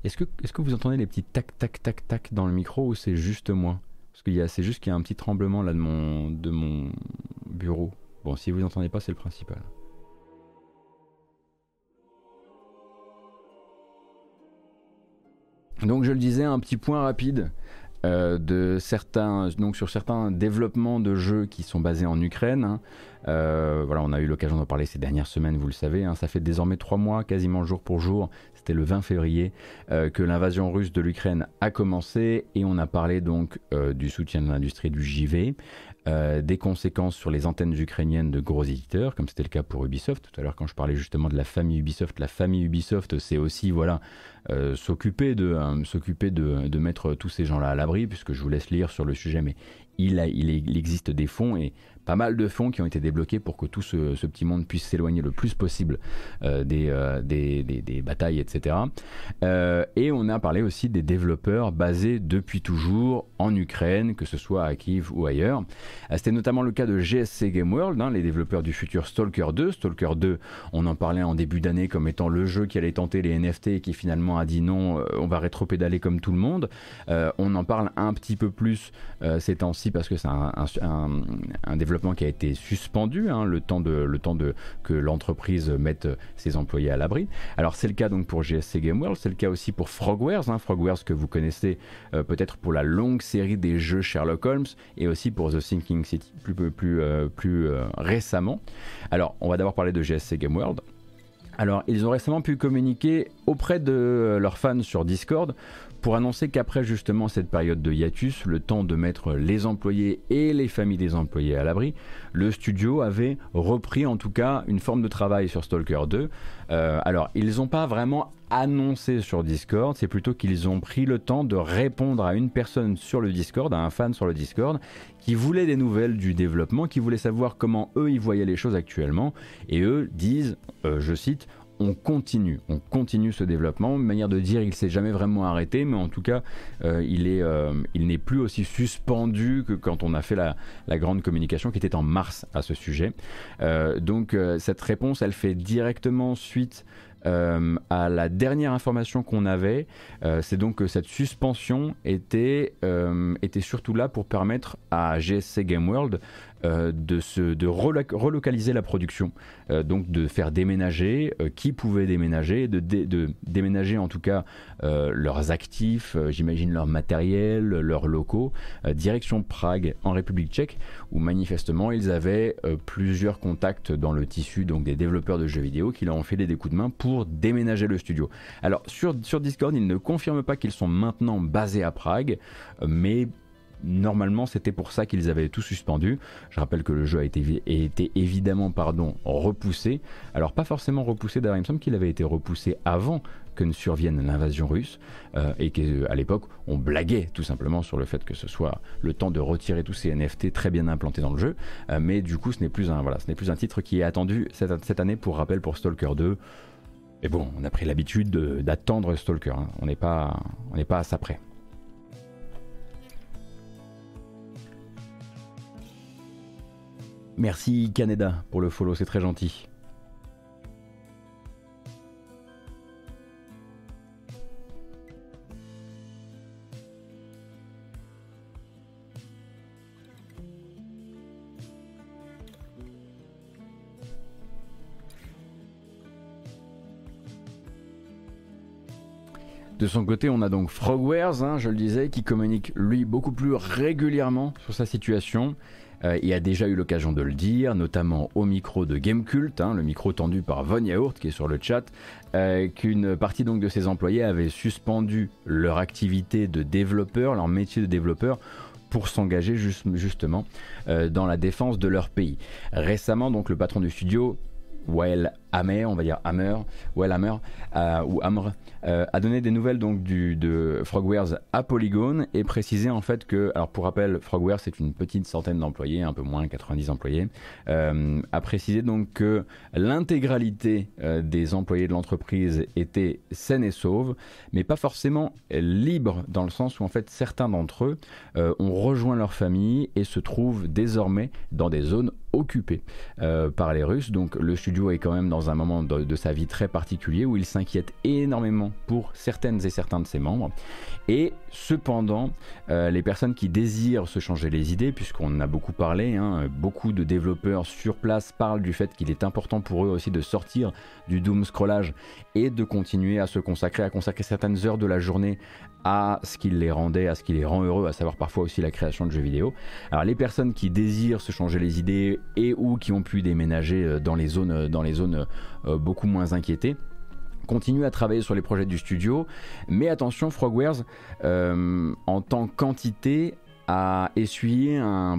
Est-ce que, est que vous entendez les petits tac tac tac tac dans le micro ou c'est juste moi? Parce que c'est juste qu'il y a un petit tremblement là de mon, de mon bureau. Bon, si vous n'entendez pas, c'est le principal. Donc je le disais, un petit point rapide euh, de certains, donc sur certains développements de jeux qui sont basés en Ukraine. Hein. Euh, voilà, on a eu l'occasion d'en parler ces dernières semaines, vous le savez. Hein. ça fait désormais trois mois, quasiment jour pour jour. C'était le 20 février euh, que l'invasion russe de l'Ukraine a commencé et on a parlé donc du soutien de l'industrie du JV. Euh, des conséquences sur les antennes ukrainiennes de gros éditeurs, comme c'était le cas pour Ubisoft. Tout à l'heure, quand je parlais justement de la famille Ubisoft, la famille Ubisoft, c'est aussi voilà euh, s'occuper de euh, de, mettre tous ces gens-là à l'abri, puisque je vous laisse lire sur le sujet, mais il, a, il, existe des fonds et pas mal de fonds qui ont été débloqués pour que tout ce, petit monde puisse s'éloigner le plus possible euh, euh, des, des, batailles, etc. Euh, et on a parlé aussi des développeurs basés depuis toujours en Ukraine, que ce soit à Kiev ou ailleurs. C'était notamment le cas de GSC Game World, hein, les développeurs du futur Stalker 2. Stalker 2, on en parlait en début d'année comme étant le jeu qui allait tenter les NFT et qui finalement a dit non, on va rétro-pédaler comme tout le monde. on en parle un petit peu plus ces temps-ci parce que c'est un, un développeur qui a été suspendu, hein, le temps, de, le temps de, que l'entreprise mette ses employés à l'abri. Alors c'est le cas donc pour GSC Game World, c'est le cas aussi pour Frogwares, hein, Frogwares que vous connaissez euh, peut-être pour la longue série des jeux Sherlock Holmes et aussi pour The Sinking City plus, plus, plus, euh, euh, récemment. Alors on va d'abord parler de GSC Game World. Alors, ils ont récemment pu communiquer auprès de leurs fans sur Discord pour annoncer qu'après justement cette période de hiatus, le temps de mettre les employés et les familles des employés à l'abri, le studio avait repris en tout cas une forme de travail sur Stalker 2. Euh, alors, ils n'ont pas vraiment annoncé sur Discord, c'est plutôt qu'ils ont pris le temps de répondre à une personne sur le Discord, à un fan sur le Discord, qui voulait des nouvelles du développement, qui voulait savoir comment eux ils voyaient les choses actuellement, et eux disent, euh, je cite, on continue, on continue ce développement. Une manière de dire, il s'est jamais vraiment arrêté, mais en tout cas, euh, il est, euh, il n'est plus aussi suspendu que quand on a fait la, grande communication qui était en mars à ce sujet. Euh, donc cette réponse, elle fait directement suite à la dernière information qu'on avait, c'est donc que cette suspension était, était surtout là pour permettre à GSC Game World de, se, de relocaliser la production, euh, donc de faire déménager euh, qui pouvait déménager, de, de, déménager en tout cas leurs actifs, j'imagine leur matériel, leurs locaux, direction Prague en République tchèque, où manifestement ils avaient plusieurs contacts dans le tissu donc des développeurs de jeux vidéo qui leur ont fait des coups de main pour déménager le studio. Alors sur, sur Discord, ils ne confirment pas qu'ils sont maintenant basés à Prague, mais Normalement, c'était pour ça qu'ils avaient tout suspendu. Je rappelle que le jeu a été, évidemment repoussé. Alors, pas forcément repoussé d'ailleurs, il me semble qu'il avait été repoussé avant que ne survienne l'invasion russe euh, et qu'à l'époque, on blaguait tout simplement sur le fait que ce soit le temps de retirer tous ces NFT très bien implantés dans le jeu. Euh, mais du coup, ce n'est plus, un, voilà, plus un titre qui est attendu cette, année pour rappel pour Stalker 2. Et bon, on a pris l'habitude d'attendre Stalker. Hein. On n'est pas, on pas à ça près. Merci Canada pour le follow, c'est très gentil. De son côté, on a donc Frogwares, hein, je le disais, qui communique lui beaucoup plus régulièrement sur sa situation. Il a déjà eu l'occasion de le dire, notamment au micro de Gamecult, hein, le micro tendu par Von Yaourt qui est sur le chat, qu'une partie donc de ses employés avait suspendu leur activité de développeur, leur métier de développeur pour s'engager justement dans la défense de leur pays. Récemment, donc le patron du studio, Well Hammer, on va dire Hammer, Hammer ou Hammer, euh, a donné des nouvelles donc du, de Frogwares à Polygon et précisé en fait que, alors pour rappel, Frogwares c'est une petite centaine d'employés, un peu moins, 90 employés, euh, a précisé donc que l'intégralité euh, des employés de l'entreprise était saine et sauve, mais pas forcément libre dans le sens où en fait certains d'entre eux ont rejoint leur famille et se trouvent désormais dans des zones occupées par les Russes. Donc le studio est quand même dans un moment de, de sa vie très particulier où il s'inquiète énormément pour certaines et certains de ses membres. Et cependant, euh, les personnes qui désirent se changer les idées, puisqu'on en a beaucoup parlé, hein, beaucoup de développeurs sur place parlent du fait qu'il est important pour eux aussi de sortir du doom scrollage et de continuer à se consacrer, à consacrer certaines heures de la journée à ce qui les rendait, à ce qui les rend heureux, à savoir parfois aussi la création de jeux vidéo. Alors les personnes qui désirent se changer les idées et ou qui ont pu déménager euh, dans les zones, zones euh, beaucoup moins inquiétées, continue à travailler sur les projets du studio, mais attention, Frogwares, euh, en tant qu'entité, a essuyé un,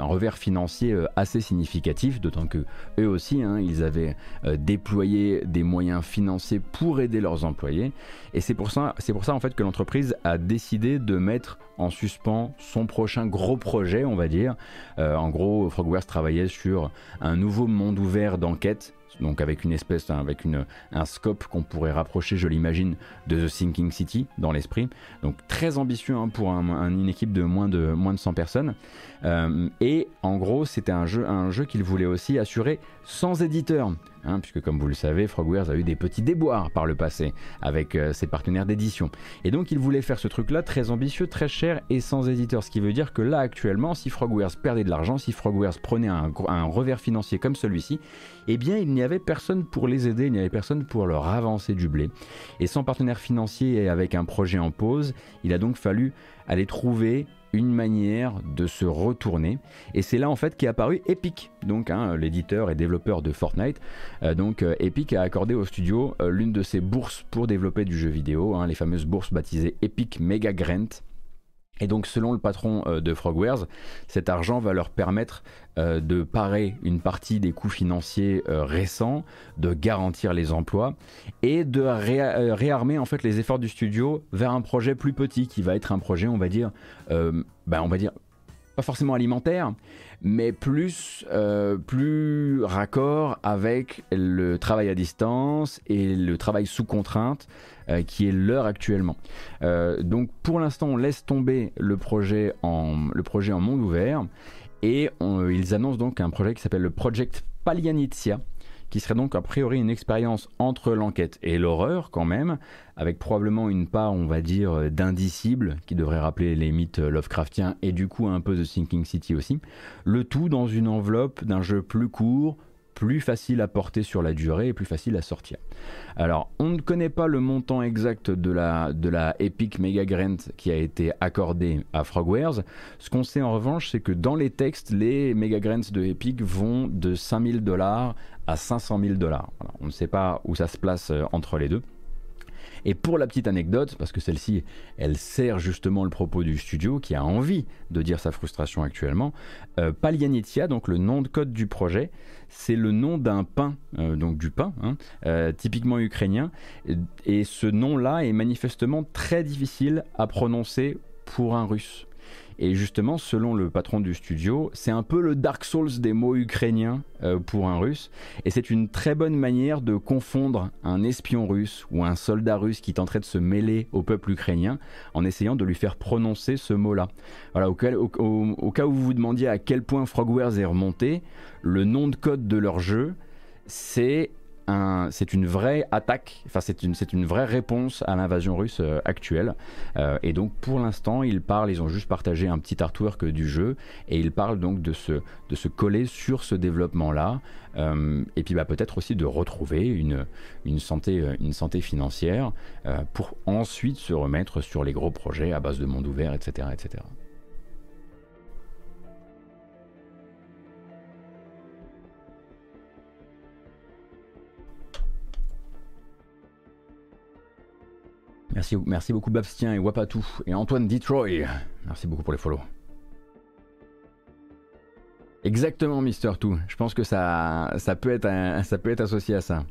revers financier euh, assez significatif, d'autant que eux aussi, hein, ils avaient euh, déployé des moyens financiers pour aider leurs employés. Et c'est pour ça, c'est pour ça en fait que l'entreprise a décidé de mettre en suspens son prochain gros projet, on va dire. en gros, Frogwares travaillait sur un nouveau monde ouvert d'enquête donc avec une espèce, avec une, un scope qu'on pourrait rapprocher, je l'imagine, de The Sinking City dans l'esprit. Donc très ambitieux hein, pour une équipe de moins de, moins de 100 personnes. Euh, et en gros, c'était un jeu, un jeu qu'il voulait aussi assurer sans éditeur. Hein, puisque comme vous le savez, Frogwares a eu des petits déboires par le passé avec euh, ses partenaires d'édition. Et donc il voulait faire ce truc-là très ambitieux, très cher et sans éditeur. Ce qui veut dire que là actuellement, si Frogwares perdait de l'argent, si Frogwares prenait un, un revers financier comme celui-ci, eh bien il n'y avait personne pour les aider, il n'y avait personne pour leur avancer du blé. Et sans partenaire financier et avec un projet en pause, il a donc fallu aller trouver une manière de se retourner. Et c'est là en fait qu'est apparu Epic, donc hein, l'éditeur et développeur de Fortnite. Euh, donc euh, Epic a accordé au studio euh, l'une de ses bourses pour développer du jeu vidéo, hein, les fameuses bourses baptisées Epic Mega Grant. Et donc selon le patron de Frogwares, cet argent va leur permettre de parer une partie des coûts financiers récents, de garantir les emplois et de réarmer en fait les efforts du studio vers un projet plus petit qui va être un projet on va dire euh, bah, on va dire, pas forcément alimentaire, mais plus, euh, plus raccord avec le travail à distance et le travail sous contrainte euh, qui est l'heure actuellement. donc pour l'instant, on laisse tomber le projet en, le projet en monde ouvert et ils annoncent donc un projet qui s'appelle le Project Palianitia qui serait donc a priori une expérience entre l'enquête et l'horreur quand même, avec probablement une part, on va dire, d'indicible, qui devrait rappeler les mythes Lovecraftiens et du coup un peu The Sinking City aussi. Le tout dans une enveloppe d'un jeu plus court, plus facile à porter sur la durée et plus facile à sortir. Alors, on ne connaît pas le montant exact de la, de la Epic Mega Grant qui a été accordé à Frogwares. Ce qu'on sait en revanche, c'est que dans les textes, les Mega Grants de Epic vont de 5000 dollars à 500 000 dollars. On ne sait pas où ça se place euh, entre les deux. Et pour la petite anecdote, parce que celle-ci, elle sert justement le propos du studio qui a envie de dire sa frustration actuellement, euh, Palianitia, donc le nom de code du projet, c'est le nom d'un pain, euh, donc du pain, hein, euh, typiquement ukrainien. Et ce nom-là est manifestement très difficile à prononcer pour un russe. Et justement, selon le patron du studio, c'est un peu le Dark Souls des mots ukrainiens euh, pour un russe. Et c'est une très bonne manière de confondre un espion russe ou un soldat russe qui tenterait de se mêler au peuple ukrainien en essayant de lui faire prononcer ce mot-là. Voilà, au au cas où vous vous demandiez à quel point Frogwares est remonté, le nom de code de leur jeu, c'est c'est une vraie attaque, enfin c'est une, vraie réponse à l'invasion russe euh, actuelle. Euh, et donc pour l'instant, ils parlent, ils ont juste partagé un petit artwork du jeu et ils parlent donc de se, coller sur ce développement-là. Euh, et puis bah, peut-être aussi de retrouver une, une, santé, une santé financière pour ensuite se remettre sur les gros projets à base de monde ouvert, etc. etc. Merci, beaucoup Babstien et Wapatou et Antoine Detroit. Merci beaucoup pour les follow. Exactement, Mister Tout. Je pense que ça, ça, peut être ça peut être associé à ça.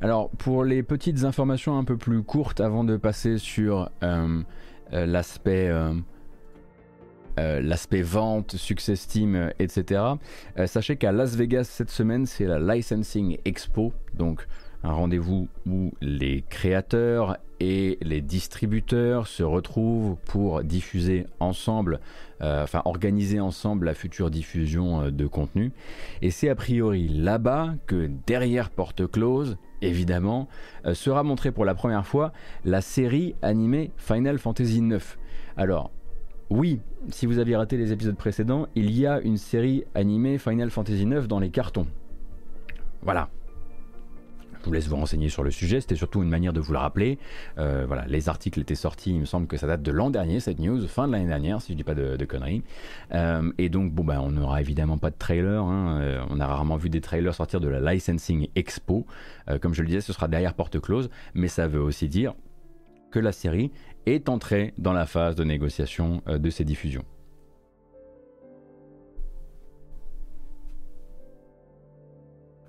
Alors, pour les petites informations un peu plus courtes avant de passer sur euh, euh, l'aspect. Euh, l'aspect vente, success team, etc. sachez qu'à Las Vegas cette semaine, c'est la Licensing Expo, donc un rendez-vous où les créateurs et les distributeurs se retrouvent pour diffuser ensemble, enfin organiser ensemble la future diffusion de contenu. Et c'est a priori là-bas que derrière porte close, évidemment, euh, sera montrée pour la première fois la série animée Final Fantasy IX. Alors, oui, si vous aviez raté les épisodes précédents, il y a une série animée Final Fantasy IX dans les cartons. Voilà, je vous laisse vous renseigner sur le sujet, c'était surtout une manière de vous le rappeler. Euh, voilà, les articles étaient sortis, il me semble que ça date de l'an dernier, cette news, fin de l'année dernière, si je dis pas de, conneries. Euh, et donc, bon, ben, on n'aura évidemment pas de trailer, hein. euh, on a rarement vu des trailers sortir de la Licensing Expo. comme je le disais, ce sera derrière porte close, mais ça veut aussi dire que la série est entrée dans la phase de négociation de ses diffusions.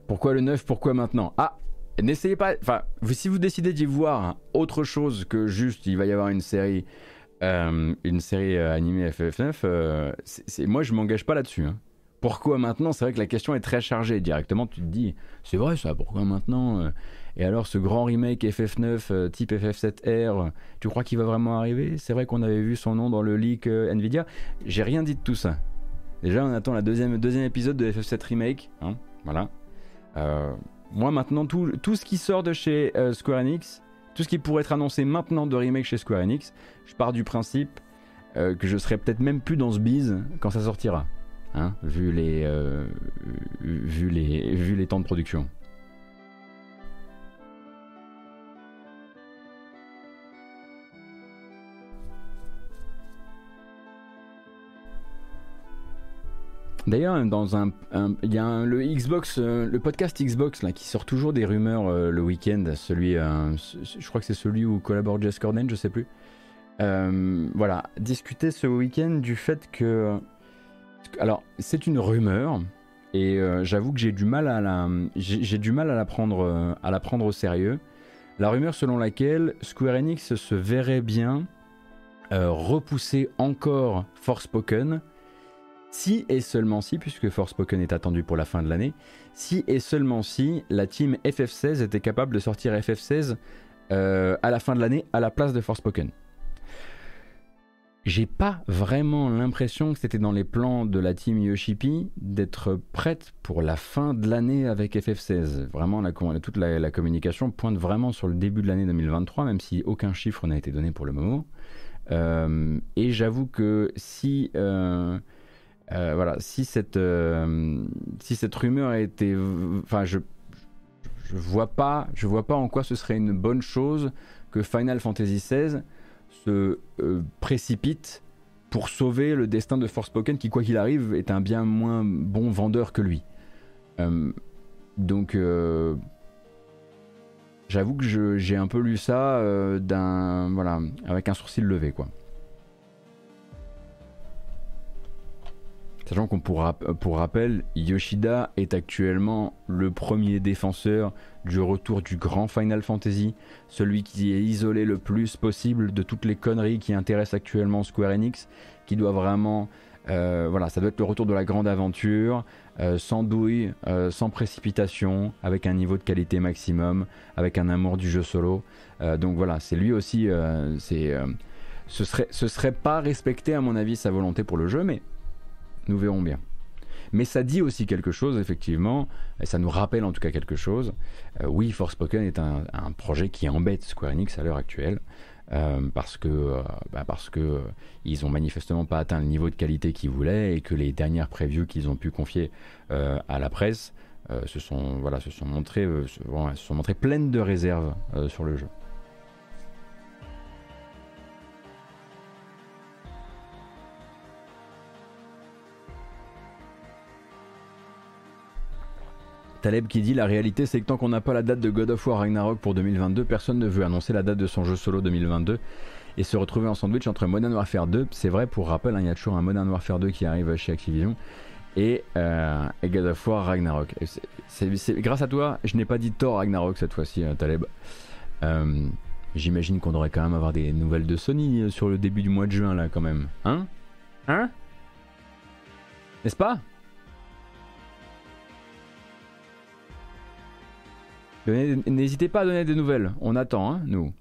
Pourquoi le 9 Pourquoi maintenant? Ah N'essayez pas. Enfin, si vous décidez d'y voir autre chose que juste, il va y avoir une série, euh, une série euh, animée FF9, euh, moi je m'engage pas là-dessus. Hein. Pourquoi maintenant? C'est vrai que la question est très chargée. Directement, tu te dis, c'est vrai ça, pourquoi maintenant Et alors, ce grand remake FF9 type FF7R, tu crois qu'il va vraiment arriver? C'est vrai qu'on avait vu son nom dans le leak Nvidia. J'ai rien dit de tout ça. Déjà, on attend la deuxième, deuxième épisode de FF7 Remake. Hein, voilà. Moi maintenant, tout, tout, ce qui sort de chez euh, Square Enix, tout ce qui pourrait être annoncé maintenant de remake chez Square Enix, je pars du principe euh, que je serai peut-être même plus dans ce bise quand ça sortira, hein, vu, les, euh, vu, les, vu les temps de production. D'ailleurs, dans un, il y a le Xbox, euh, le podcast Xbox là, qui sort toujours des rumeurs euh, le week-end. Celui, euh, je crois que c'est celui où collabore Jess Corden, je sais plus. voilà, discuter ce week-end du fait que, alors, c'est une rumeur et j'avoue que j'ai du mal à la, j'ai du mal à la prendre, à la prendre au sérieux. La rumeur selon laquelle Square Enix se verrait bien repousser encore Forspoken si et seulement si, puisque Forspoken est attendu pour la fin de l'année, si et seulement si la team FF16 était capable de sortir FF16 euh, à la fin de l'année à la place de Forspoken. J'ai pas vraiment l'impression que c'était dans les plans de la team Yoshipi d'être prête pour la fin de l'année avec FF16. Vraiment, toute la, communication pointe vraiment sur le début de l'année 2023, même si aucun chiffre n'a été donné pour le moment. Euh, et j'avoue que si euh, euh, voilà, si cette, euh, si cette rumeur a été. Enfin, je, je vois pas, je vois pas en quoi ce serait une bonne chose que Final Fantasy XVI se euh, précipite pour sauver le destin de Forspoken, qui quoi qu'il arrive est un bien moins bon vendeur que lui. donc, j'avoue que j'ai un peu lu ça d'un, voilà, avec un sourcil levé, quoi. Sachant qu'on pour, pour rappel, Yoshida est actuellement le premier défenseur du retour du grand Final Fantasy, celui qui est isolé le plus possible de toutes les conneries qui intéressent actuellement Square Enix, qui doit vraiment, euh, voilà, ça doit être le retour de la grande aventure, euh, sans douille, euh, sans précipitation, avec un niveau de qualité maximum, avec un amour du jeu solo. donc voilà, c'est lui aussi, c'est, ce serait, ce serait pas respecter à mon avis sa volonté pour le jeu, mais nous verrons bien. Mais ça dit aussi quelque chose, effectivement, et ça nous rappelle en tout cas quelque chose. Euh, oui, Forspoken est un, projet qui embête Square Enix à l'heure actuelle, euh, parce que, euh, bah que ils ont manifestement pas atteint le niveau de qualité qu'ils voulaient et que les dernières previews qu'ils ont pu confier à la presse se sont, montrées, se sont montrées pleines de réserves sur le jeu. Taleb qui dit la réalité c'est que tant qu'on n'a pas la date de God of War Ragnarok pour 2022, personne ne veut annoncer la date de son jeu solo 2022 et se retrouver en sandwich entre Modern Warfare 2, c'est vrai pour rappel, hein, il y a toujours un Modern Warfare 2 qui arrive chez Activision, et, euh, God of War Ragnarok. C'est grâce à toi, je n'ai pas dit Thor Ragnarok cette fois-ci, euh, Taleb. Euh, j'imagine qu'on devrait quand même avoir des nouvelles de Sony sur le début du mois de juin là quand même. Hein? Hein? N'est-ce pas? N'hésitez pas à donner des nouvelles. On attend, hein, nous.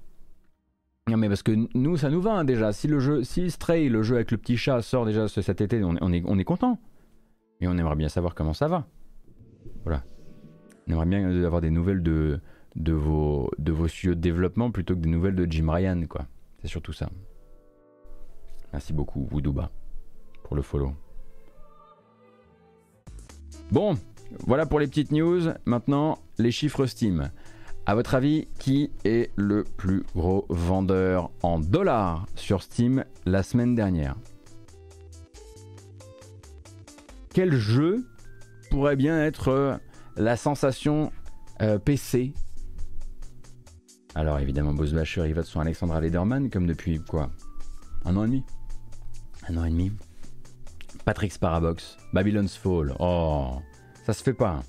Non mais parce que nous, ça nous va hein, déjà. Si le jeu, si Stray, le jeu avec le petit chat, sort déjà cet été, on, est, on est content. Mais on aimerait bien savoir comment ça va. Voilà. On aimerait bien avoir des nouvelles de, de, vos, de vos studios de développement plutôt que des nouvelles de Jim Ryan, quoi. C'est surtout ça. Merci beaucoup, Woodouba, pour le follow. Bon, voilà pour les petites news. Maintenant, les chiffres Steam. À votre avis, qui est le plus gros vendeur en dollars sur Steam la semaine dernière? Quel jeu pourrait bien être euh, la sensation euh, PC Alors évidemment, Boss Basher, il vote sur Alexandra Lederman comme depuis quoi Un an et demi? Un an et demi Patrick Sparabox, Babylon's Fall. Oh, ça se fait pas. Hein.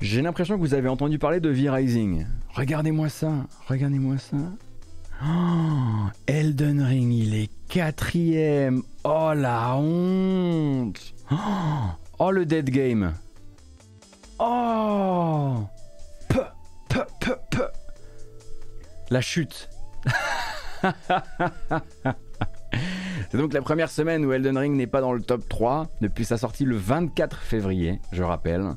J'ai l'impression que vous avez entendu parler de V-Rising. Regardez-moi ça, regardez-moi ça. Oh, Elden Ring, il est quatrième. Oh la honte. Oh, le Dead Game. Oh. La chute. [LAUGHS] C'est donc la première semaine où Elden Ring n'est pas dans le top 3 depuis sa sortie le 24 février, je rappelle.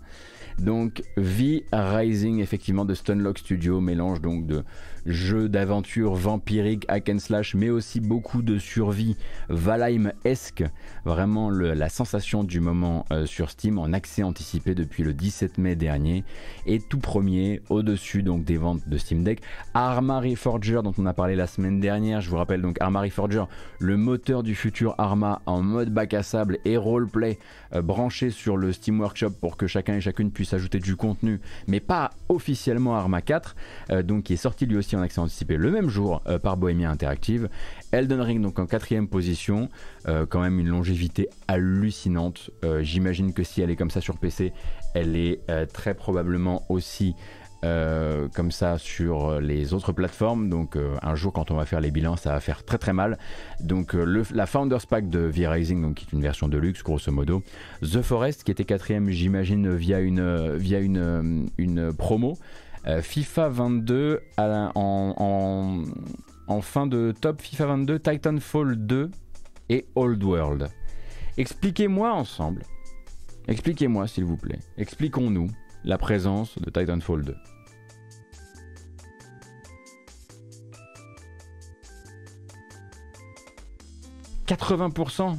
Donc V Rising effectivement de Stunlock Studio, mélange donc de jeux d'aventure vampirique, hack and slash, mais aussi beaucoup de survie Valheim-esque. Vraiment la sensation du moment euh, sur Steam en accès anticipé depuis le 17 mai dernier. Et tout premier, au-dessus donc des ventes de Steam Deck, Arma Reforger dont on a parlé la semaine dernière. Je vous rappelle donc Arma Reforger, le moteur du futur Arma en mode bac à sable et roleplay euh, branché sur le Steam Workshop pour que chacun et chacune puisse ajouter du contenu, mais pas officiellement Arma 4, euh, donc qui est sorti lui aussi en accès anticipé le même jour euh, par Bohemia Interactive. Elden Ring donc en quatrième position, euh, quand même une longévité hallucinante. Euh, j'imagine que si elle est comme ça sur PC, elle est très probablement aussi comme ça sur les autres plateformes. Donc un jour quand on va faire les bilans, ça va faire très très mal. Donc la Founders Pack de V-Rising, qui est une version de luxe grosso modo. The Forest qui était quatrième, j'imagine via une via une promo. Euh, FIFA 22 en, fin de top FIFA 22, Titanfall 2 et Old World. Expliquez-moi ensemble, expliquez-moi s'il vous plaît, expliquons-nous la présence de Titanfall 2. « 80%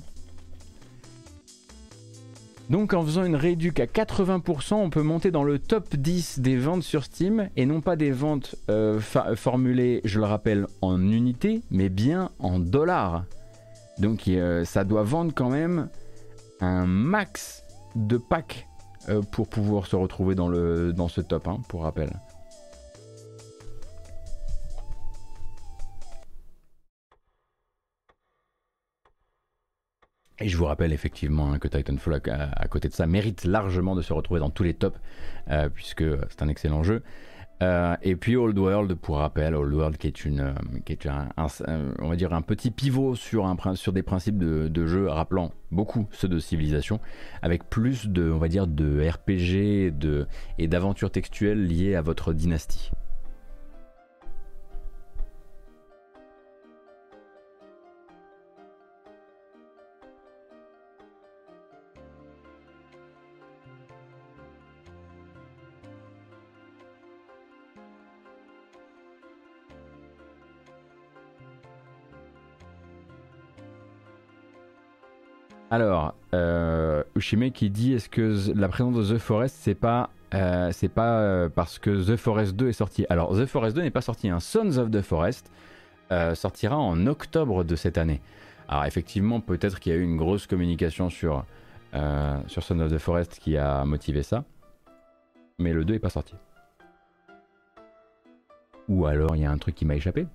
donc en faisant une réduc à 80%, on peut monter dans le top 10 des ventes sur Steam et non pas des ventes euh, formulées, je le rappelle, en unités, mais bien en dollars. Donc euh, ça doit vendre quand même un max de packs euh, pour pouvoir se retrouver dans, ce top, hein, pour rappel. Et je vous rappelle effectivement hein, que Titanfall, à, côté de ça, mérite largement de se retrouver dans tous les tops, euh, puisque c'est un excellent jeu. Euh, et puis Old World, pour rappel, Old World qui est, une, euh, qui est un, on va dire un petit pivot sur, un, sur des principes de, jeu rappelant beaucoup ceux de Civilization, avec plus de, on va dire, de RPG de, et d'aventures textuelles liées à votre dynastie. Alors, euh, Ushime qui dit est-ce que la présence de The Forest c'est pas euh, euh, parce que The Forest 2 est sorti. Alors The Forest 2 n'est pas sorti. hein. Sons of the Forest sortira en octobre de cette année. Alors effectivement, peut-être qu'il y a eu une grosse communication sur, sur Son of the Forest qui a motivé ça. Mais le 2 est pas sorti. Ou alors il y a un truc qui m'a échappé.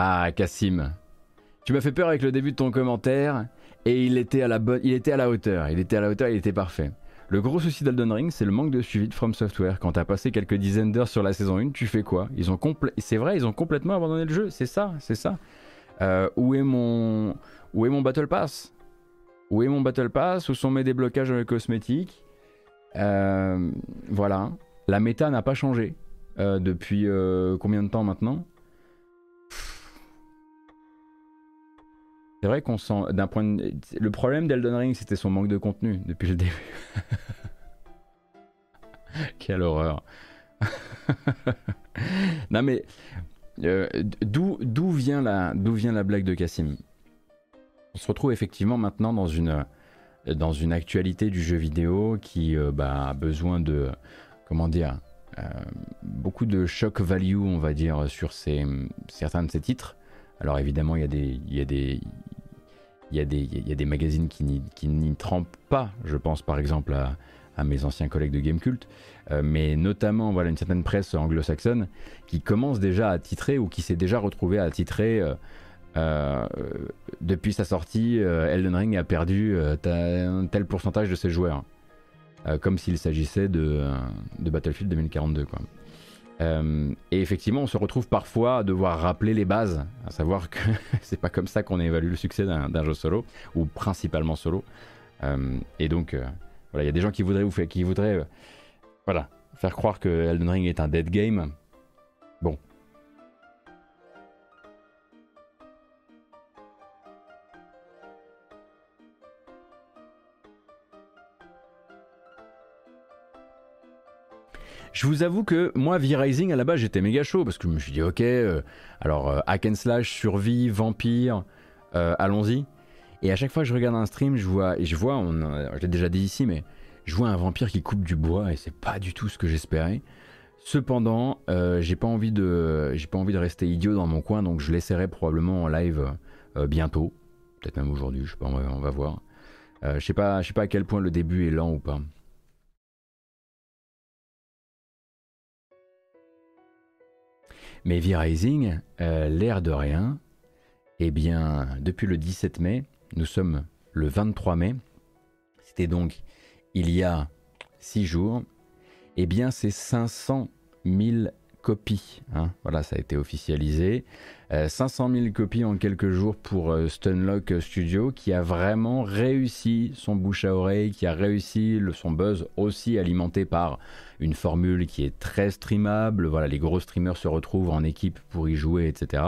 Ah, Cassim. Tu m'as fait peur avec le début de ton commentaire et il était à la bonne, il était à la hauteur, il était à la hauteur, il était parfait. Le gros souci d'Elden Ring, c'est le manque de suivi de From Software. Quand t'as passé quelques dizaines d'heures sur la saison 1, tu fais quoi? C'est vrai, ils ont complètement abandonné le jeu, c'est ça, c'est ça. Euh, où est mon, où est mon Battle Pass? Où est mon Battle Pass? Où sont mes déblocages cosmétiques? Euh, Voilà, la méta n'a pas changé euh, depuis combien de temps maintenant? C'est vrai qu'on sent, d'un point de... le problème d'Elden Ring, c'était son manque de contenu depuis le début. [LAUGHS] Quelle horreur. [LAUGHS] non mais euh, d'où vient la d'où vient la blague de Cassim? On se retrouve effectivement maintenant dans une dans une actualité du jeu vidéo qui euh, bah, a besoin de comment dire euh, beaucoup de shock value on va dire sur ces, certains de ces titres alors évidemment, il y a des, il y a des, il y a des, magazines qui n'y trempent pas, je pense par exemple à, mes anciens collègues de Gamecult, euh, mais notamment voilà, une certaine presse anglo-saxonne qui commence déjà à titrer ou qui s'est déjà retrouvée à titrer euh, euh, depuis sa sortie, Elden Ring a perdu un tel pourcentage de ses joueurs, comme s'il s'agissait de, de, Battlefield 2042. Quoi. Euh, et effectivement, on se retrouve parfois à devoir rappeler les bases, à savoir que [LAUGHS] c'est pas comme ça qu'on évalue le succès d'un jeu solo, ou principalement solo. Euh, et donc, euh, voilà, il y a des gens qui voudraient, ou qui voudraient voilà, faire croire que Elden Ring est un dead game. Bon, Je vous avoue que moi, V-Rising, à la base, j'étais méga chaud parce que je me suis dit, ok, euh, alors euh, hack and slash, survie, vampire, euh, allons-y. Et à chaque fois que je regarde un stream, je vois, et je vois, on, je l'ai déjà dit ici, mais je vois un vampire qui coupe du bois et c'est pas du tout ce que j'espérais. Cependant, j'ai pas envie de, pas envie de rester idiot dans mon coin, donc je l'essaierai probablement en live bientôt, peut-être même aujourd'hui, je sais pas, on va, voir. je sais je sais pas à quel point le début est lent ou pas. Mais V-Rising, euh, l'air de rien, eh bien, depuis le 17 mai, nous sommes le 23 mai, c'était donc il y a 6 jours, eh bien, c'est 500 000 copies. Hein. Voilà, ça a été officialisé. 500 euh, 000 copies en quelques jours pour euh, Stunlock Studio, qui a vraiment réussi son bouche à oreille, qui a réussi son buzz aussi alimenté par une formule qui est très streamable. Voilà, les gros streamers se retrouvent en équipe pour y jouer, etc.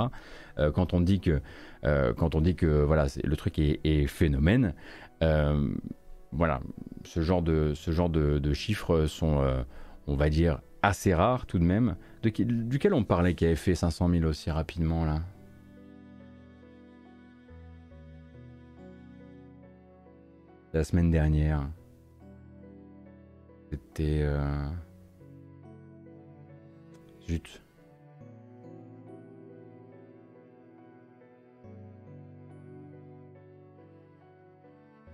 Euh, quand on dit que, quand on dit voilà, le truc est, phénomène, voilà, ce genre de chiffres sont, on va dire, assez rares tout de même duquel on parlait qui avait fait 500 000 aussi rapidement là La semaine dernière. C'était... Euh... Zut.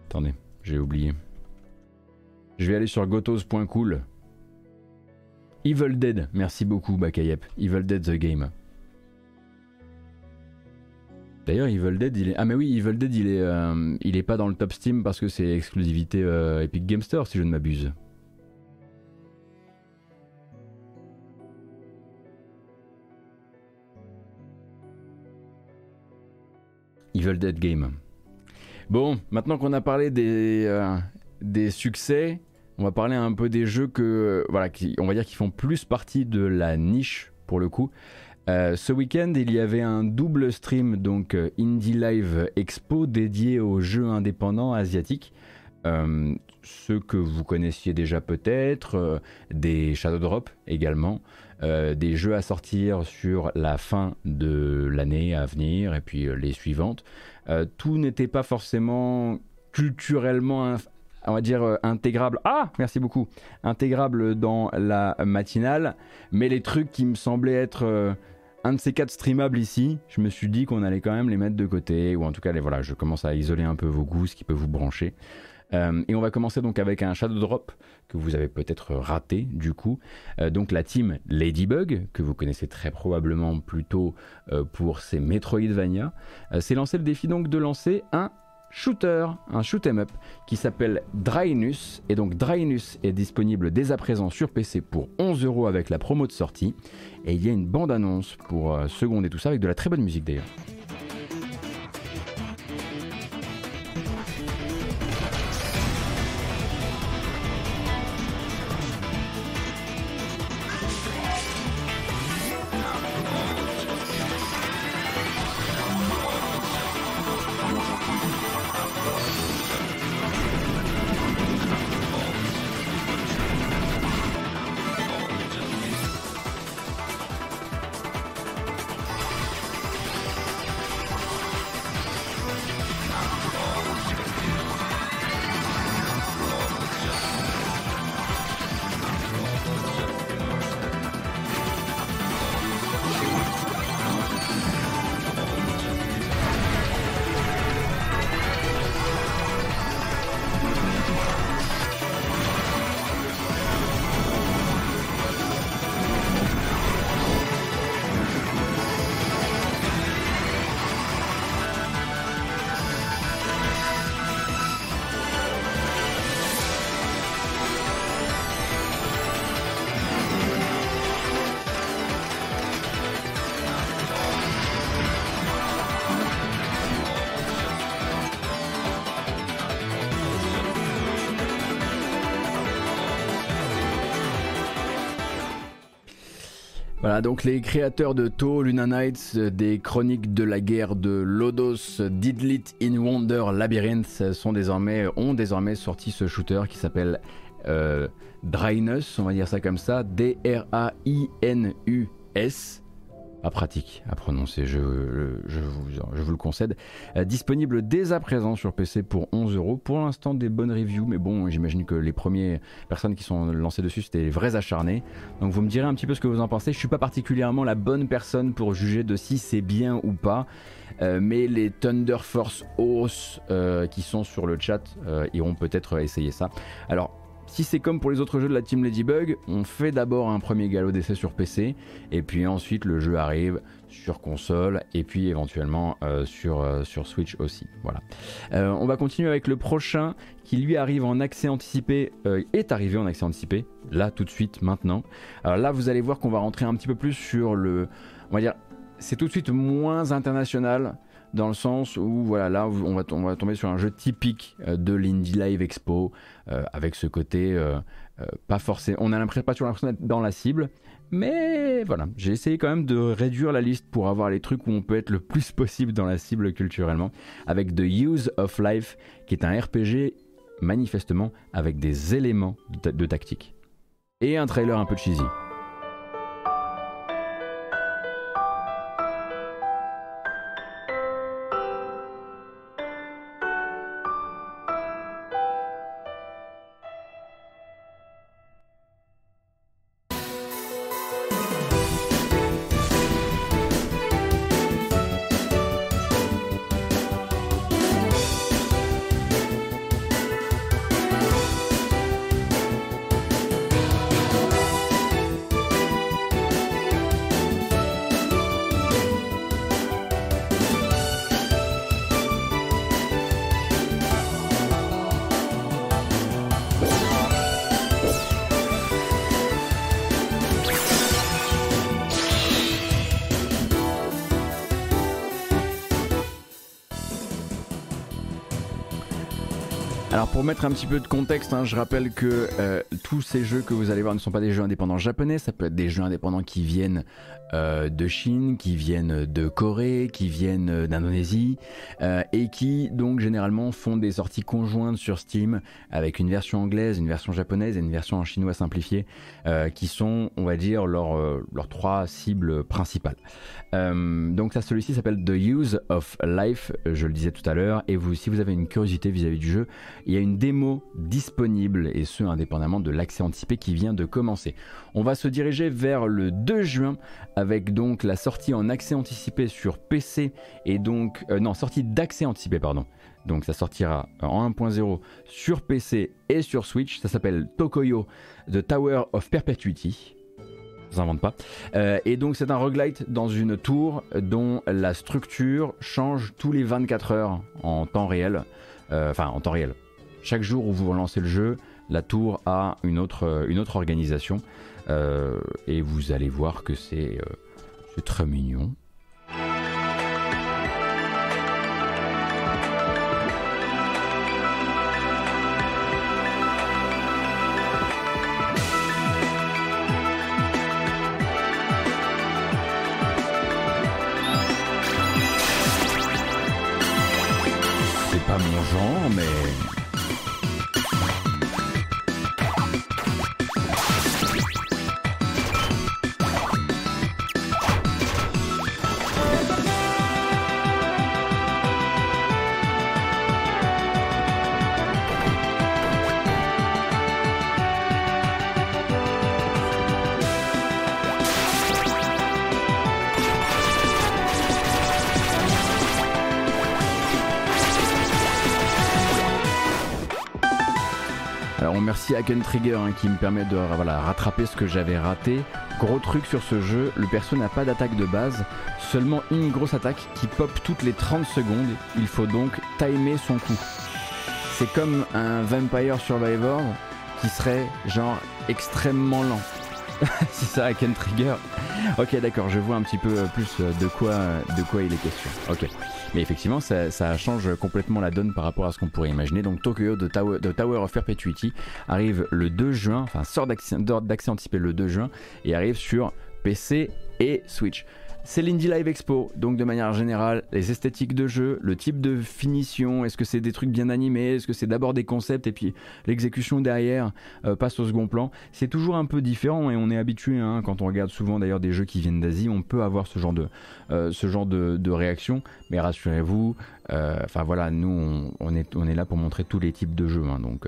Attendez, j'ai oublié. Je vais aller sur gotos.cool. Evil Dead, merci beaucoup Bakayep. Evil Dead the Game. D'ailleurs, Evil Dead, il est. Ah, mais oui, Evil Dead, il est, euh, il est pas dans le top Steam parce que c'est exclusivité euh, Epic Game Store, si je ne m'abuse. Evil Dead Game. Bon, maintenant qu'on a parlé des, euh, des succès, on va parler un peu des jeux que, voilà, qui, on va dire qui font plus partie de la niche pour le coup. Euh, ce week-end, il y avait un double stream, donc euh, Indie Live Expo, dédié aux jeux indépendants asiatiques. Euh, ceux que vous connaissiez déjà peut-être, des Shadow Drop également, des jeux à sortir sur la fin de l'année à venir et puis les suivantes. tout n'était pas forcément culturellement on va dire intégrable. Ah, merci beaucoup. Intégrable dans la matinale, mais les trucs qui me semblaient être un de ces quatre streamables ici, je me suis dit qu'on allait quand même les mettre de côté, ou en tout cas, les, voilà, je commence à isoler un peu vos goûts, ce qui peut vous brancher. Euh, et on va commencer donc avec un Shadow Drop que vous avez peut-être raté du coup. Euh, donc la team Ladybug, que vous connaissez très probablement plutôt euh, pour ses Metroidvania, s'est lancé le défi donc de lancer un shooter, un shoot 'em up qui s'appelle Drynus. Et donc Drynus est disponible dès à présent sur PC pour 11 euros avec la promo de sortie. Et il y a une bande annonce pour seconder tout ça avec de la très bonne musique d'ailleurs. Donc les créateurs de To, Luna Nights, euh, des chroniques de la guerre de Lodos, Didlit in Wonder Labyrinth désormais, ont désormais sorti ce shooter qui s'appelle euh, Drynus, on va dire ça comme ça, D-R-A-I-N-U-S pratique à prononcer, je, vous, le concède. Euh, disponible dès à présent sur PC pour 11 euros. Pour l'instant, des bonnes reviews, mais bon, j'imagine que les premières personnes qui sont lancées dessus, c'était les vrais acharnés. Donc vous me direz un petit peu ce que vous en pensez. Je suis pas particulièrement la bonne personne pour juger de si c'est bien ou pas. Euh, mais les Thunder Force euh, qui sont sur le chat iront peut-être essayer ça. Alors, si c'est comme pour les autres jeux de la team Ladybug, on fait d'abord un premier galop d'essai sur PC, et puis ensuite le jeu arrive sur console, et puis éventuellement euh, sur, euh, sur Switch aussi. Voilà. Euh, on va continuer avec le prochain qui lui arrive en accès anticipé, est arrivé en accès anticipé, là tout de suite, maintenant. Alors là, vous allez voir qu'on va rentrer un petit peu plus sur le... On va dire, c'est tout de suite moins international dans le sens où voilà là on va, tomber sur un jeu typique de l'Indie Live Expo euh, avec ce côté euh, euh, pas forcément. On a l'impression pas toujours l'impression d'être dans la cible, mais voilà, j'ai essayé quand même de réduire la liste pour avoir les trucs où on peut être le plus [LAUGHS] possible dans la cible culturellement, avec The Use of Life, qui est un RPG manifestement avec des éléments de tactique. Et un trailer un peu cheesy. Mettre un petit peu de contexte, hein, je rappelle que euh, tous ces jeux que vous allez voir ne sont pas des jeux indépendants japonais, ça peut être des jeux indépendants qui viennent euh, de Chine, qui viennent de Corée, qui viennent d'Indonésie, euh, et qui donc généralement font des sorties conjointes sur Steam avec une version anglaise, une version japonaise et une version en chinois simplifié, euh, qui sont, on va dire, leurs leurs trois cibles principales. donc ça, celui-ci s'appelle The Use of Life, je le disais tout à l'heure, et vous, si vous avez une curiosité vis-à-vis du jeu, il y a une démo disponible, et ce indépendamment de l'accès anticipé qui vient de commencer. On va se diriger vers le 2 juin avec donc la sortie en accès anticipé sur PC et donc euh, non sortie d'accès anticipé pardon. Donc ça sortira en 1.0 sur PC et sur Switch. Ça s'appelle Tokoyo The Tower of Perpetuity. Je invente pas. Euh, et donc c'est un roguelite dans une tour dont la structure change tous les 24 heures en temps réel. Euh, enfin en temps réel. Chaque jour où vous relancez le jeu, la tour a une autre, une autre organisation. Euh, et vous allez voir que c'est euh, très mignon. C'est pas mon genre, mais Trigger hein, qui me permet de voilà, rattraper ce que j'avais raté. Gros truc sur ce jeu, le perso n'a pas d'attaque de base, seulement une grosse attaque qui pop toutes les 30 secondes. Il faut donc timer son coup. C'est comme un Vampire Survivor qui serait genre extrêmement lent. [LAUGHS] c'est ça, Ken Trigger. Ok, d'accord, je vois un petit peu plus de quoi, de quoi il est question. Ok. Mais effectivement, ça, change complètement la donne par rapport à ce qu'on pourrait imaginer. Donc Tokyo de Tower, Tower of Perpetuity arrive le 2 juin, enfin sort d'accès anticipé le 2 juin et arrive sur PC et Switch. C'est l'Indie Live Expo, donc de manière générale, les esthétiques de jeu, le type de finition, est-ce que c'est des trucs bien animés, est-ce que c'est d'abord des concepts et puis l'exécution derrière euh, passe au second plan. C'est toujours un peu différent et on est habitué, hein, quand on regarde souvent d'ailleurs des jeux qui viennent d'Asie, on peut avoir ce genre de, euh, réaction, mais rassurez-vous, euh, enfin voilà, nous on, est, on est là pour montrer tous les types de jeux, hein, donc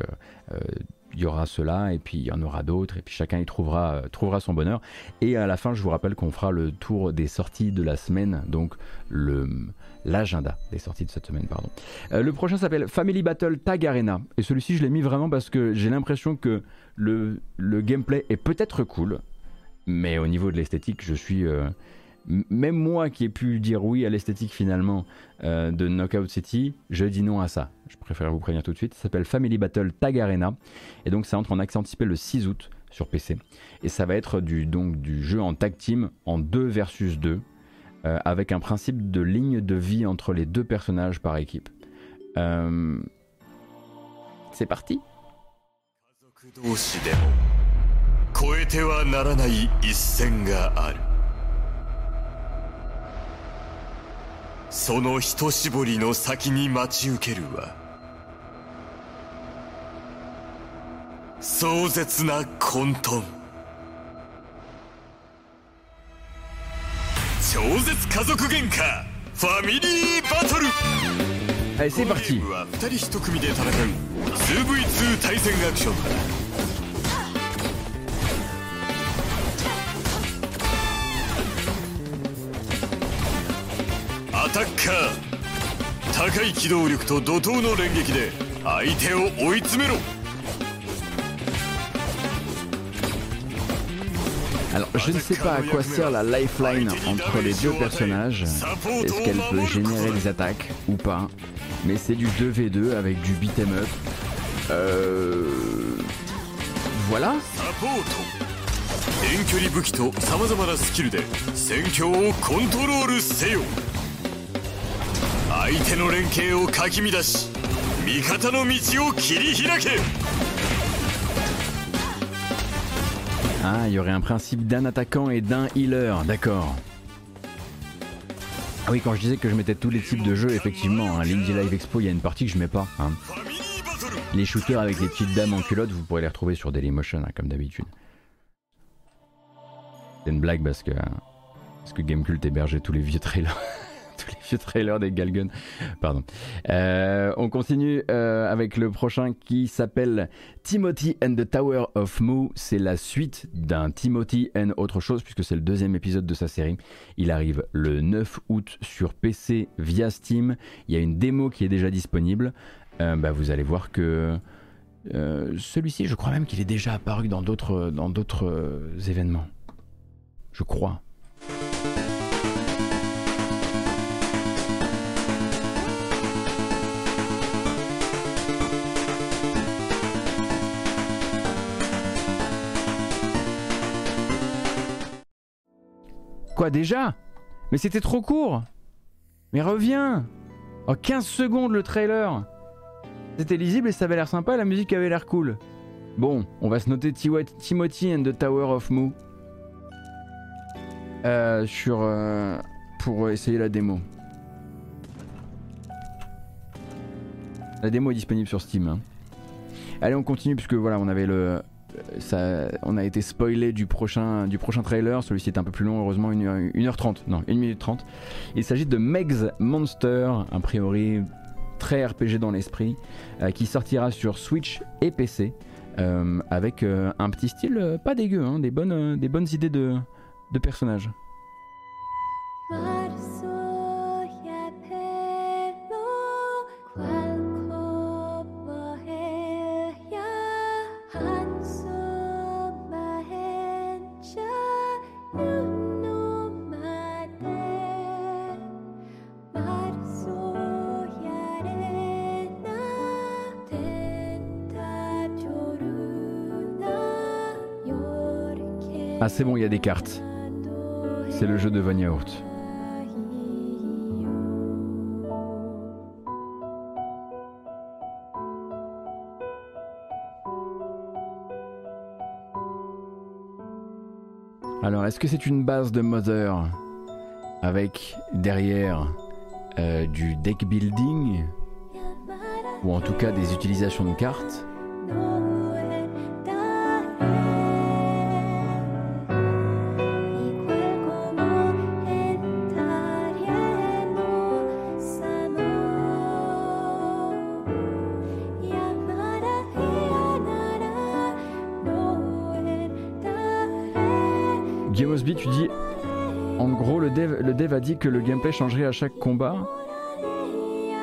il y aura cela et puis il y en aura d'autres et puis chacun y trouvera, euh, trouvera son bonheur. Et à la fin, je vous rappelle qu'on fera le tour des sorties de la semaine, donc le l'agenda des sorties de cette semaine, pardon. Euh, le prochain s'appelle Family Battle Tag Arena et celui-ci je l'ai mis vraiment parce que j'ai l'impression que le, le gameplay est peut-être cool, mais au niveau de l'esthétique, je suis euh, même moi qui ai pu dire oui à l'esthétique finalement euh, de Knockout City, je dis non à ça. Je préfère vous prévenir tout de suite. Ça s'appelle Family Battle Tag Arena. Et donc ça entre en accès anticipé le 6 août sur PC. Et ça va être du, jeu en tag team en 2 versus 2. Euh, avec un principe de ligne de vie entre les deux personnages par équipe. Euh, c'est parti その一絞りの先に待ち受けるは壮絶な混沌。超絶家族喧嘩。ファミリーバトル。Allez, c'est parti. は2人1組で戦う。2v2 対戦アクションアタッカー高い機動力と怒涛の連撃で相手を追い詰めろ Alors, je ne sais pas à quoi sert la lifeline entre les deux personnages. Est-ce qu'elle peut générer des attaques ou pas Mais c'est du 2v2 avec du beat'em up. Euh... Voilà 遠距離武器と様々なスキルで戦況をコントロールせよ 相手の連携をかき乱し味方の道を切り開け Ah, il y aurait un principe d'un attaquant et d'un healer, d'accord. Ah oui, quand je disais que je mettais tous les types de jeux, effectivement, hein, l'Indie Live Expo, il y a une partie que je mets pas. Hein. Les shooters avec les petites dames en culotte, vous pourrez les retrouver sur Dailymotion, hein, comme d'habitude. C'est une blague parce que, parce que Gamecult hébergeait tous les vieux trailers. [LAUGHS] [LAUGHS] les vieux trailers des Galgun. Pardon. Euh, on continue euh, avec le prochain qui s'appelle Timothy and the Tower of Moo. C'est la suite d'un Timothy and autre chose puisque c'est le deuxième épisode de sa série. Il arrive le 9 août sur PC via Steam. Il y a une démo qui est déjà disponible. Euh, bah, vous allez voir que celui-ci, je crois même qu'il est déjà apparu dans d'autres événements. Je crois. Quoi déjà? Mais c'était trop court Mais reviens Oh 15 secondes le trailer C'était lisible et ça avait l'air sympa, la musique avait l'air cool. Bon, on va se noter Timothy and the Tower of Moo. Euh, sur, euh, pour essayer la démo. La démo est disponible sur Steam. Hein. Allez, on continue puisque voilà, on avait le, on a été spoilé du prochain, du prochain trailer. Celui-ci est un peu plus long, heureusement, 1h30. Non, 1 minute 30. Il s'agit de Meg's Monster, a priori très RPG dans l'esprit, euh, qui sortira sur Switch et PC. Euh, avec euh, un petit style pas dégueu, hein, des, bonnes, des bonnes idées de, de personnages. C'est bon, il y a des cartes. C'est le jeu de Yaourt. Alors, est-ce que c'est une base de Mother avec derrière euh, du deck building ou en tout cas des utilisations de cartes? Que le gameplay changerait à chaque combat.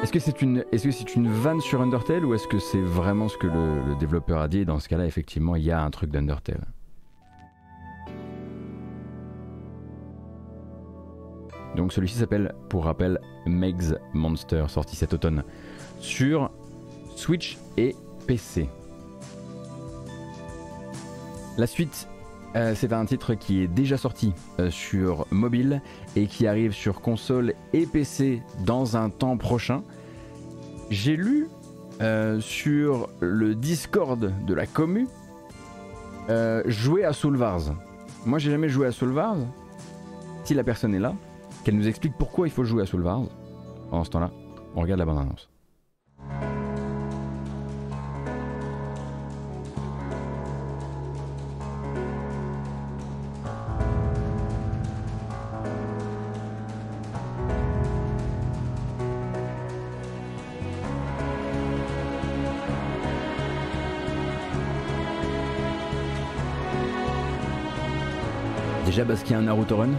Est-ce que c'est une, est-ce que c'est une vanne sur Undertale ou est-ce que c'est vraiment ce que le, développeur a dit? Et dans ce cas-là, effectivement, il y a un truc d'Undertale Donc celui-ci s'appelle, pour rappel, Meg's Monster, sorti cet automne sur Switch et PC. La suite euh, c'est un titre qui est déjà sorti euh, sur mobile et qui arrive sur console et PC dans un temps prochain. J'ai lu euh, sur le Discord de la commu jouer à Soulvars. Moi j'ai jamais joué à Soulvars. Si la personne est là, qu'elle nous explique pourquoi il faut jouer à Soulvars. Pendant ce temps-là, on regarde la bande-annonce. Déjà a un Naruto Run?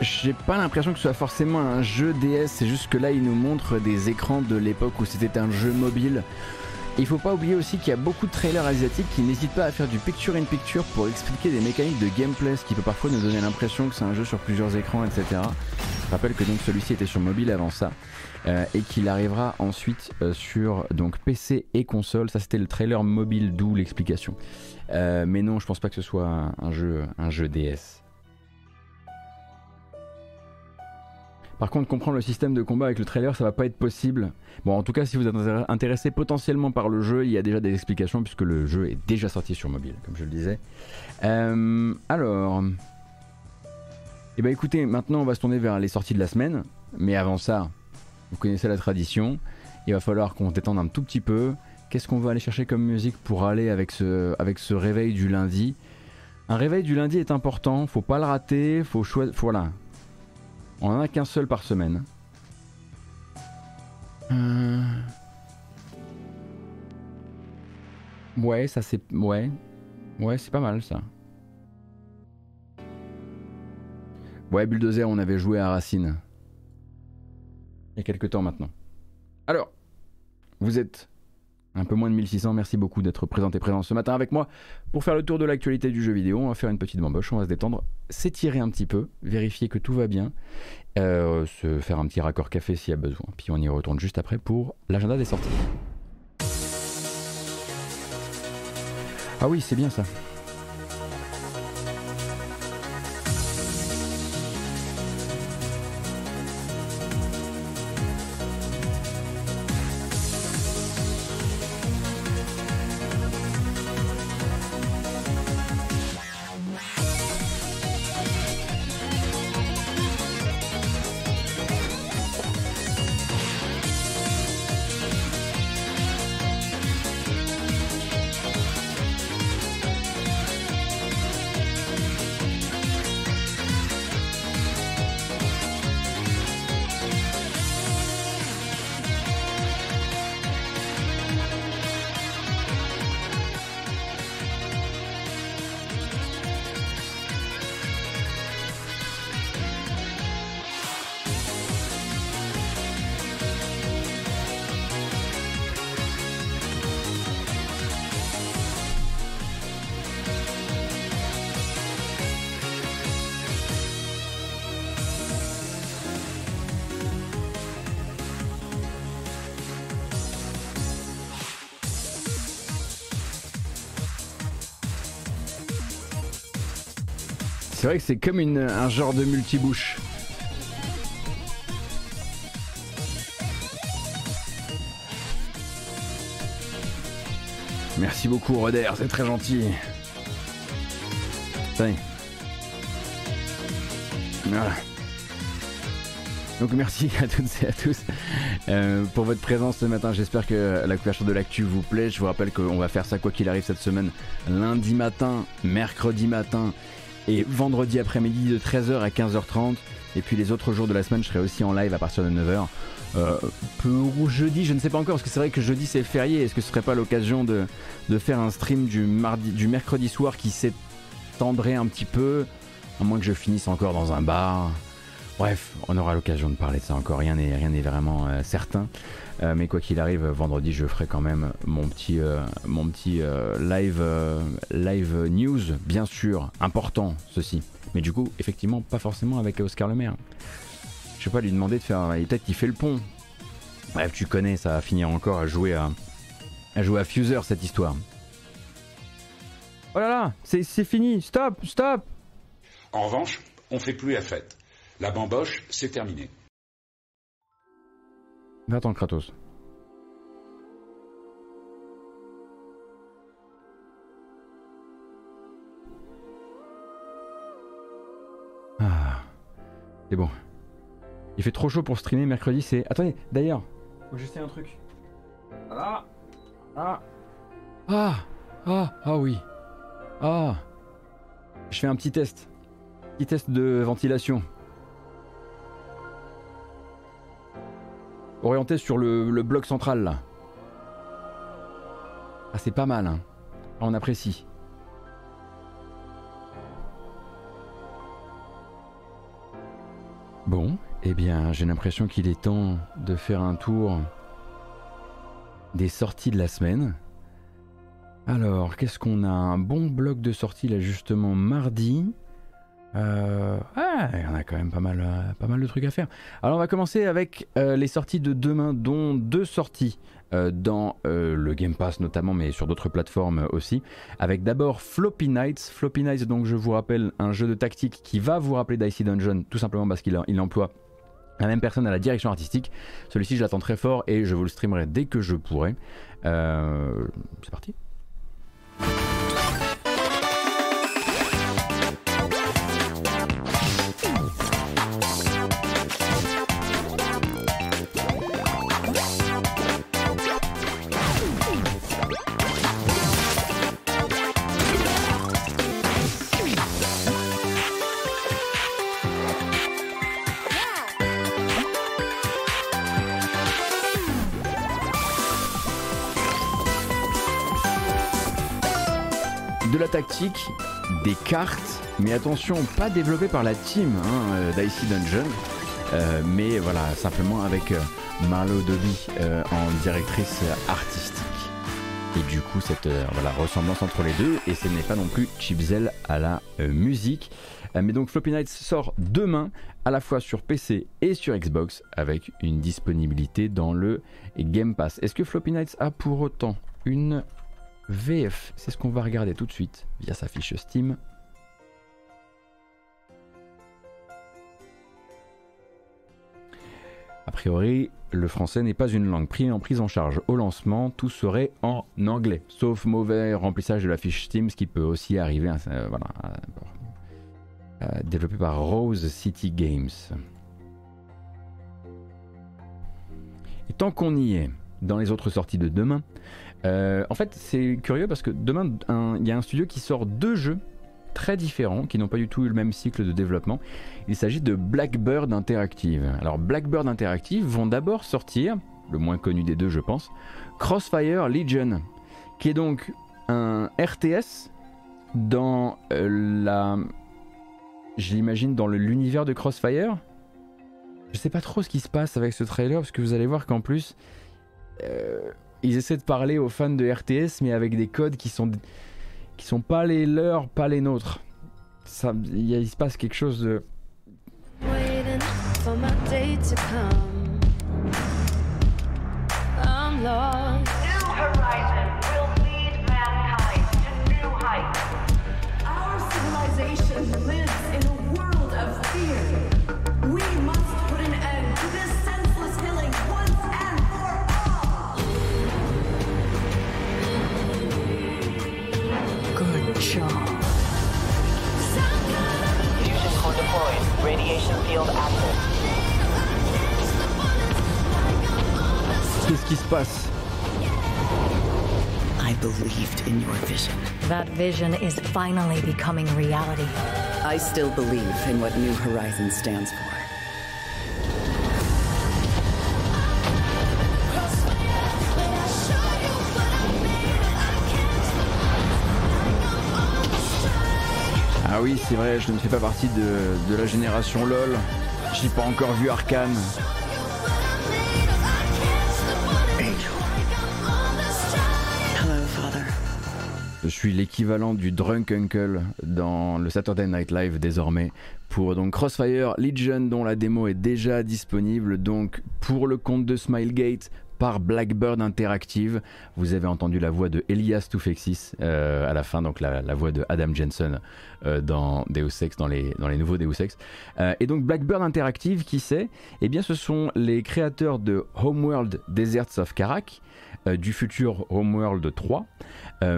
J'ai pas l'impression que ce soit forcément un jeu DS, c'est juste que là il nous montre des écrans de l'époque où c'était un jeu mobile. Il faut pas oublier aussi qu'il y a beaucoup de trailers asiatiques qui n'hésitent pas à faire du picture in picture pour expliquer des mécaniques de gameplay, ce qui peut parfois nous donner l'impression que c'est un jeu sur plusieurs écrans, etc. Je rappelle que donc celui-ci était sur mobile avant ça euh, et qu'il arrivera ensuite euh, sur donc PC et console. Ça c'était le trailer mobile, d'où l'explication. Euh, mais non, je pense pas que ce soit un, jeu, un jeu DS. Par contre, comprendre le système de combat avec le trailer, ça va pas être possible. Bon, en tout cas, si vous êtes intéressé potentiellement par le jeu, il y a déjà des explications puisque le jeu est déjà sorti sur mobile, comme je le disais. Euh, alors, eh ben écoutez, maintenant on va se tourner vers les sorties de la semaine. Mais avant ça, vous connaissez la tradition. Il va falloir qu'on détende un tout petit peu. Qu'est-ce qu'on va aller chercher comme musique pour aller avec ce, avec ce réveil du lundi? Un réveil du lundi est important, faut pas le rater, faut choisir. Voilà, on en a qu'un seul par semaine. Euh. Ouais, ça c'est. Ouais. Ouais, c'est pas mal ça. Ouais, Bulldozer, on avait joué à Racine. Il y a quelques temps maintenant. Alors, vous êtes un peu moins de 1600, merci beaucoup d'être présent et présent ce matin avec moi pour faire le tour de l'actualité du jeu vidéo. On va faire une petite bamboche, on va se détendre, s'étirer un petit peu, vérifier que tout va bien, euh, se faire un petit raccord café s'il y a besoin. Puis on y retourne juste après pour l'agenda des sorties. Ah oui, c'est bien ça. Vrai que c'est comme un genre de multibouche. Merci beaucoup Roder, c'est très gentil. Voilà. Donc merci à toutes et à tous euh, pour votre présence ce matin. J'espère que la couverture de l'actu vous plaît. Je vous rappelle qu'on va faire ça quoi qu'il arrive cette semaine, lundi matin, mercredi matin et vendredi après-midi de 13h à 15h30. Et puis les autres jours de la semaine, je serai aussi en live à partir de 9h. Euh, pour jeudi, je ne sais pas encore, parce que c'est vrai que jeudi c'est férié. Est-ce que ce serait pas l'occasion de, faire un stream du, mardi, du mercredi soir qui s'étendrait un petit peu À moins que je finisse encore dans un bar? Bref, on aura l'occasion de parler de ça encore. Rien n'est, rien n'est vraiment euh, certain. Euh, mais quoi qu'il arrive, vendredi, je ferai quand même mon petit, euh, euh, live, live news, bien sûr, important ceci. Mais du coup, effectivement, pas forcément avec Oscar Le Maire. Je vais pas lui demander de faire. Peut-être qu'il fait le pont. Bref, tu connais, ça va finir encore à jouer à, à jouer à Fuser cette histoire. Oh là là, c'est fini, stop, stop En revanche, on fait plus la fête. La bamboche, c'est terminé. Va-t'en, Kratos. Ah. C'est bon. Il fait trop chaud pour streamer mercredi, c'est... Attendez, d'ailleurs, faut j'essaie un truc. Ah Ah Ah Ah Ah oui Ah Je fais un petit test. Petit test de ventilation. Orienté sur le, bloc central là. Ah c'est pas mal, hein. on apprécie. Bon, eh bien, j'ai l'impression qu'il est temps de faire un tour des sorties de la semaine. Alors, qu'est-ce qu'on a? Un bon bloc de sorties là justement mardi. Euh, ah, il y en a quand même pas mal, euh, pas mal de trucs à faire. Alors, on va commencer avec euh, les sorties de demain, dont deux sorties dans le Game Pass notamment, mais sur d'autres plateformes aussi. Avec d'abord Floppy Nights. Floppy Nights, donc je vous rappelle, un jeu de tactique qui va vous rappeler Dicey Dungeon, tout simplement parce qu'il il emploie la même personne à la direction artistique. Celui-ci, je l'attends très fort et je vous le streamerai dès que je pourrai. C'est parti. Tactique, des cartes, mais attention, pas développé par la team hein, euh, d'IC Dungeon, euh, mais voilà, simplement avec euh, Marlo Dobby en directrice artistique. Et du coup, cette ressemblance entre les deux, et ce n'est pas non plus Chipzel à la musique. mais donc Floppy Nights sort demain, à la fois sur PC et sur Xbox, avec une disponibilité dans le Game Pass. Est-ce que Floppy Nights a pour autant une VF. C'est ce qu'on va regarder tout de suite via sa fiche Steam. A priori, le français n'est pas une langue prise en charge. Au lancement, tout serait en anglais, sauf mauvais remplissage de la fiche Steam, ce qui peut aussi arriver. Euh, voilà, euh, développé par Rose City Games. Et tant qu'on y est, dans les autres sorties de demain, euh, en fait, c'est curieux parce que demain, il y a un studio qui sort deux jeux très différents, qui n'ont pas du tout eu le même cycle de développement. Il s'agit de Blackbird Interactive. Alors Blackbird Interactive vont d'abord sortir, le moins connu des deux je pense, Crossfire Legion, qui est donc un RTS dans euh, la... Je l'imagine dans l'univers de Crossfire. Je sais pas trop ce qui se passe avec ce trailer, parce que vous allez voir qu'en plus... Euh, ils essaient de parler aux fans de RTS, mais avec des codes qui sont qui sont pas les leurs, pas les nôtres. Ça, il se passe quelque chose de. Qu'est-ce qui se passe I believed in your vision. That vision is finally becoming reality. I still believe in what New Horizons stands for. Ah oui, c'est vrai, je ne fais pas partie de, la génération LOL. J'ai pas encore vu Arkane. Je suis l'équivalent du Drunk Uncle dans le Saturday Night Live désormais pour donc Crossfire Legion dont la démo est déjà disponible donc pour le compte de Smilegate par Blackbird Interactive. Vous avez entendu la voix de Elias Toufexis euh, à la fin, donc la, voix de Adam Jensen euh, dans Deus Ex, dans les, nouveaux Deus Ex. Euh, et donc Blackbird Interactive, qui c'est? Eh bien ce sont les créateurs de Homeworld Deserts of Karak, du futur Homeworld 3,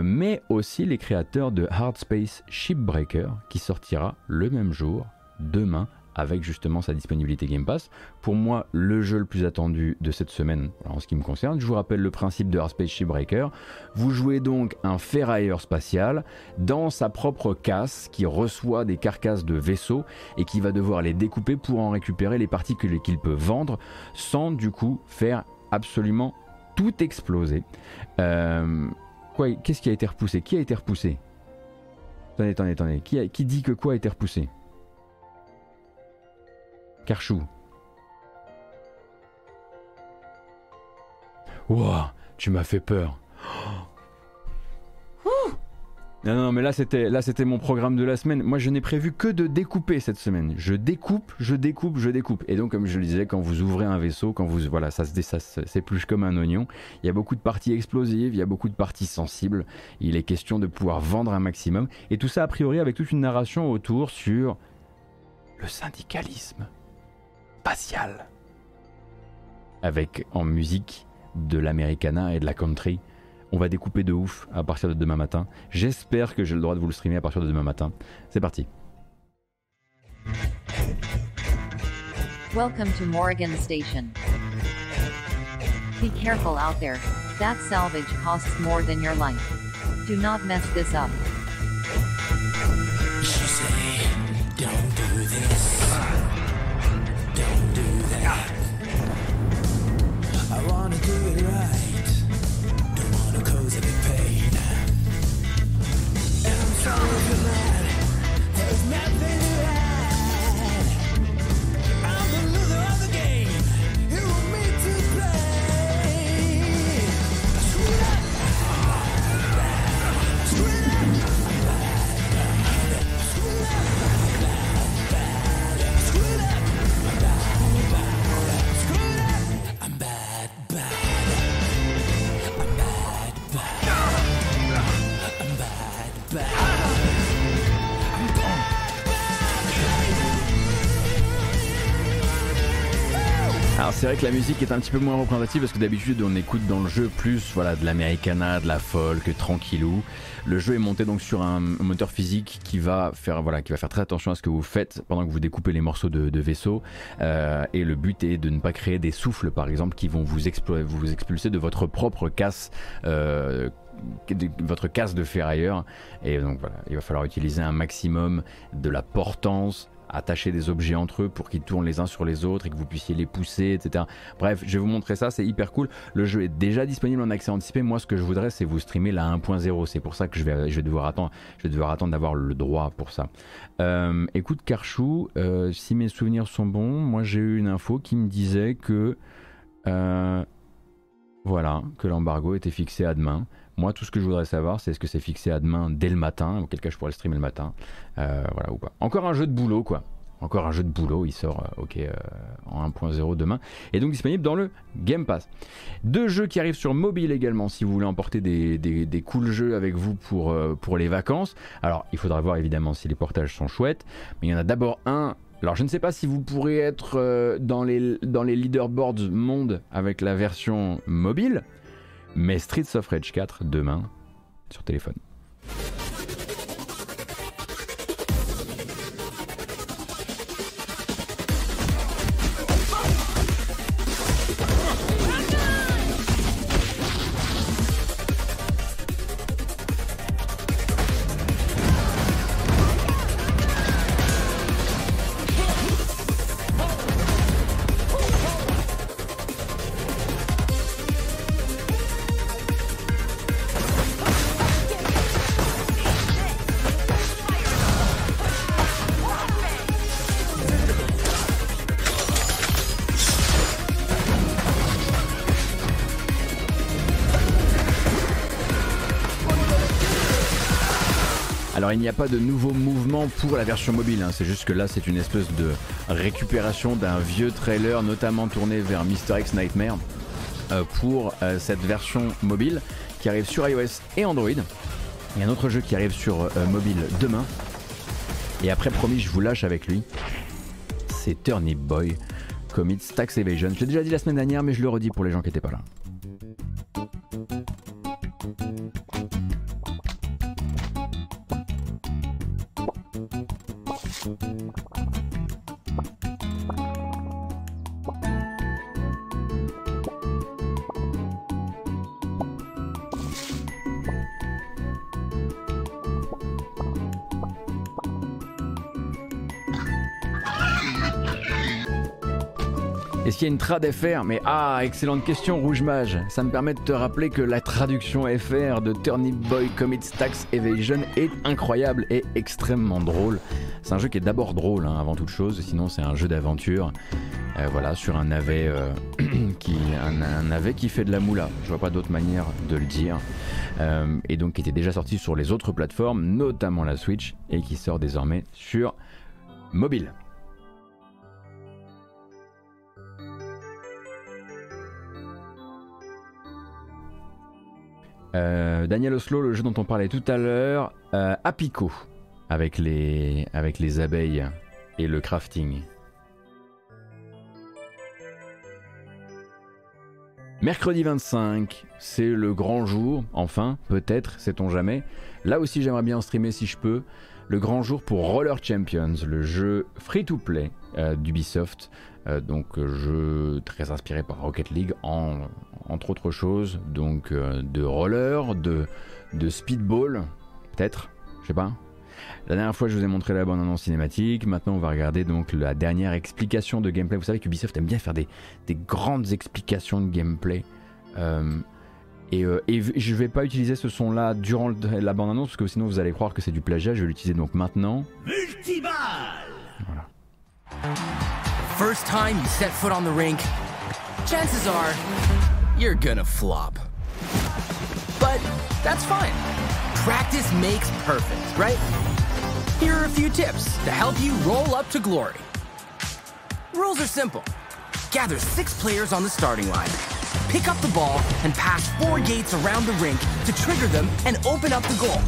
mais aussi les créateurs de Hard Space Shipbreaker, qui sortira le même jour, demain, avec justement sa disponibilité Game Pass. Pour moi, le jeu le plus attendu de cette semaine en ce qui me concerne. Je vous rappelle le principe de Space Shipbreaker. Vous jouez donc un ferrailleur spatial dans sa propre casse qui reçoit des carcasses de vaisseaux et qui va devoir les découper pour en récupérer les particules qu'il peut vendre sans du coup faire absolument tout exploser. Euh, Qu'est-ce qui a été repoussé? Qui a été repoussé? Attendez, attendez, attendez. Qui, qui dit que quoi a été repoussé? Karchou. Ouah, tu m'as fait peur. [GASPS] Non, non, mais là c'était, là c'était mon programme de la semaine. Moi, je n'ai prévu que de découper cette semaine. Je découpe, je découpe, je découpe. Et donc, comme je le disais, quand vous ouvrez un vaisseau, quand vous, voilà, ça se s'épluche comme un oignon. Il y a beaucoup de parties explosives, il y a beaucoup de parties sensibles. Il est question de pouvoir vendre un maximum. Et tout ça, a priori, avec toute une narration autour sur le syndicalisme spatial. Avec en musique de l'americana et de la country. On va découper de ouf à partir de demain matin. J'espère que j'ai le droit de vous le streamer à partir de demain matin. C'est parti. Welcome to Morgan Station. Be careful out there. That salvage costs more than your life. Do not mess this up. C'est vrai que la musique est un petit peu moins représentative parce que d'habitude on écoute dans le jeu plus voilà de l'americana, de la folk, tranquillou. Le jeu est monté donc sur un moteur physique qui va faire voilà qui va faire très attention à ce que vous faites pendant que vous découpez les morceaux de, vaisseau euh, et le but est de ne pas créer des souffles par exemple qui vont vous, vous expulser de votre propre casse euh, votre casse de ferrailleur et donc voilà il va falloir utiliser un maximum de la portance attacher des objets entre eux pour qu'ils tournent les uns sur les autres et que vous puissiez les pousser, etc. Bref, je vais vous montrer ça, c'est hyper cool. Le jeu est déjà disponible en accès anticipé. Moi, ce que je voudrais, c'est vous streamer la 1.0. C'est pour ça que je vais, devoir attendre, je vais attendre d'avoir le droit pour ça. Euh, écoute, Karchou, euh, si mes souvenirs sont bons, moi j'ai eu une info qui me disait que euh, voilà, que l'embargo était fixé à demain. Moi, tout ce que je voudrais savoir, c'est est-ce que c'est fixé à demain dès le matin, auquel cas je pourrais le streamer le matin, euh, voilà ou pas. Encore un jeu de boulot, quoi. Encore un jeu de boulot, il sort euh, ok euh, en 1.0 demain et donc disponible dans le Game Pass. Deux jeux qui arrivent sur mobile également si vous voulez emporter des, des, cool jeux avec vous pour, pour les vacances. Alors il faudra voir évidemment si les portages sont chouettes, mais il y en a d'abord un alors je ne sais pas si vous pourrez être dans, les, dans les leaderboards monde avec la version mobile, mais Streets of Rage 4 demain sur téléphone. Il n'y a pas de nouveau mouvement pour la version mobile, hein. c'est juste que là c'est une espèce de récupération d'un vieux trailer notamment tourné vers Mr. X Nightmare euh, pour euh, cette version mobile qui arrive sur iOS et Android. Il y a un autre jeu qui arrive sur euh, mobile demain. Et après promis je vous lâche avec lui. C'est Turnip Boy Commits Tax Evasion. Je l'ai déjà dit la semaine dernière mais je le redis pour les gens qui n'étaient pas là. Est-ce qu'il y a une trad FR Mais ah, excellente question, Rouge Mage. Ça me permet de te rappeler que la traduction FR de Turnip Boy Commit Stacks Evasion est incroyable et extrêmement drôle. C'est un jeu qui est d'abord drôle hein, avant toute chose, sinon c'est un jeu d'aventure. Euh, voilà, sur un navet, euh, [CLEARS THROAT] qui, un, navet qui fait de la moula. Je vois pas d'autre manière de le dire. Euh, et donc qui était déjà sorti sur les autres plateformes, notamment la Switch, et qui sort désormais sur mobile. Euh, Daniel Oslo, le jeu dont on parlait tout à l'heure, euh, Apico, avec les, abeilles et le crafting. Mercredi 25, c'est le grand jour, enfin, peut-être, sait-on jamais. Là aussi, j'aimerais bien en streamer si je peux. Le grand jour pour Roller Champions, le jeu free-to-play euh, d'Ubisoft. Donc, jeu très inspiré par Rocket League, en, entre autres choses. Donc, euh, de roller, de, de speedball, peut-être, je sais pas. La dernière fois, je vous ai montré la bande-annonce cinématique. Maintenant, on va regarder donc la dernière explication de gameplay. Vous savez qu'Ubisoft aime bien faire des, des, grandes explications de gameplay. Euh, et, euh, et, je vais pas utiliser ce son-là durant la bande-annonce parce que sinon vous allez croire que c'est du plagiat. Je vais l'utiliser donc maintenant. Multiball. Voilà. First time you set foot on the rink, chances are you're gonna flop. But that's fine. Practice makes perfect, right? Here are a few tips to help you roll up to glory. Rules are simple. Gather six players on the starting line. Pick up the ball and pass four gates around the rink to trigger them and open up the goal.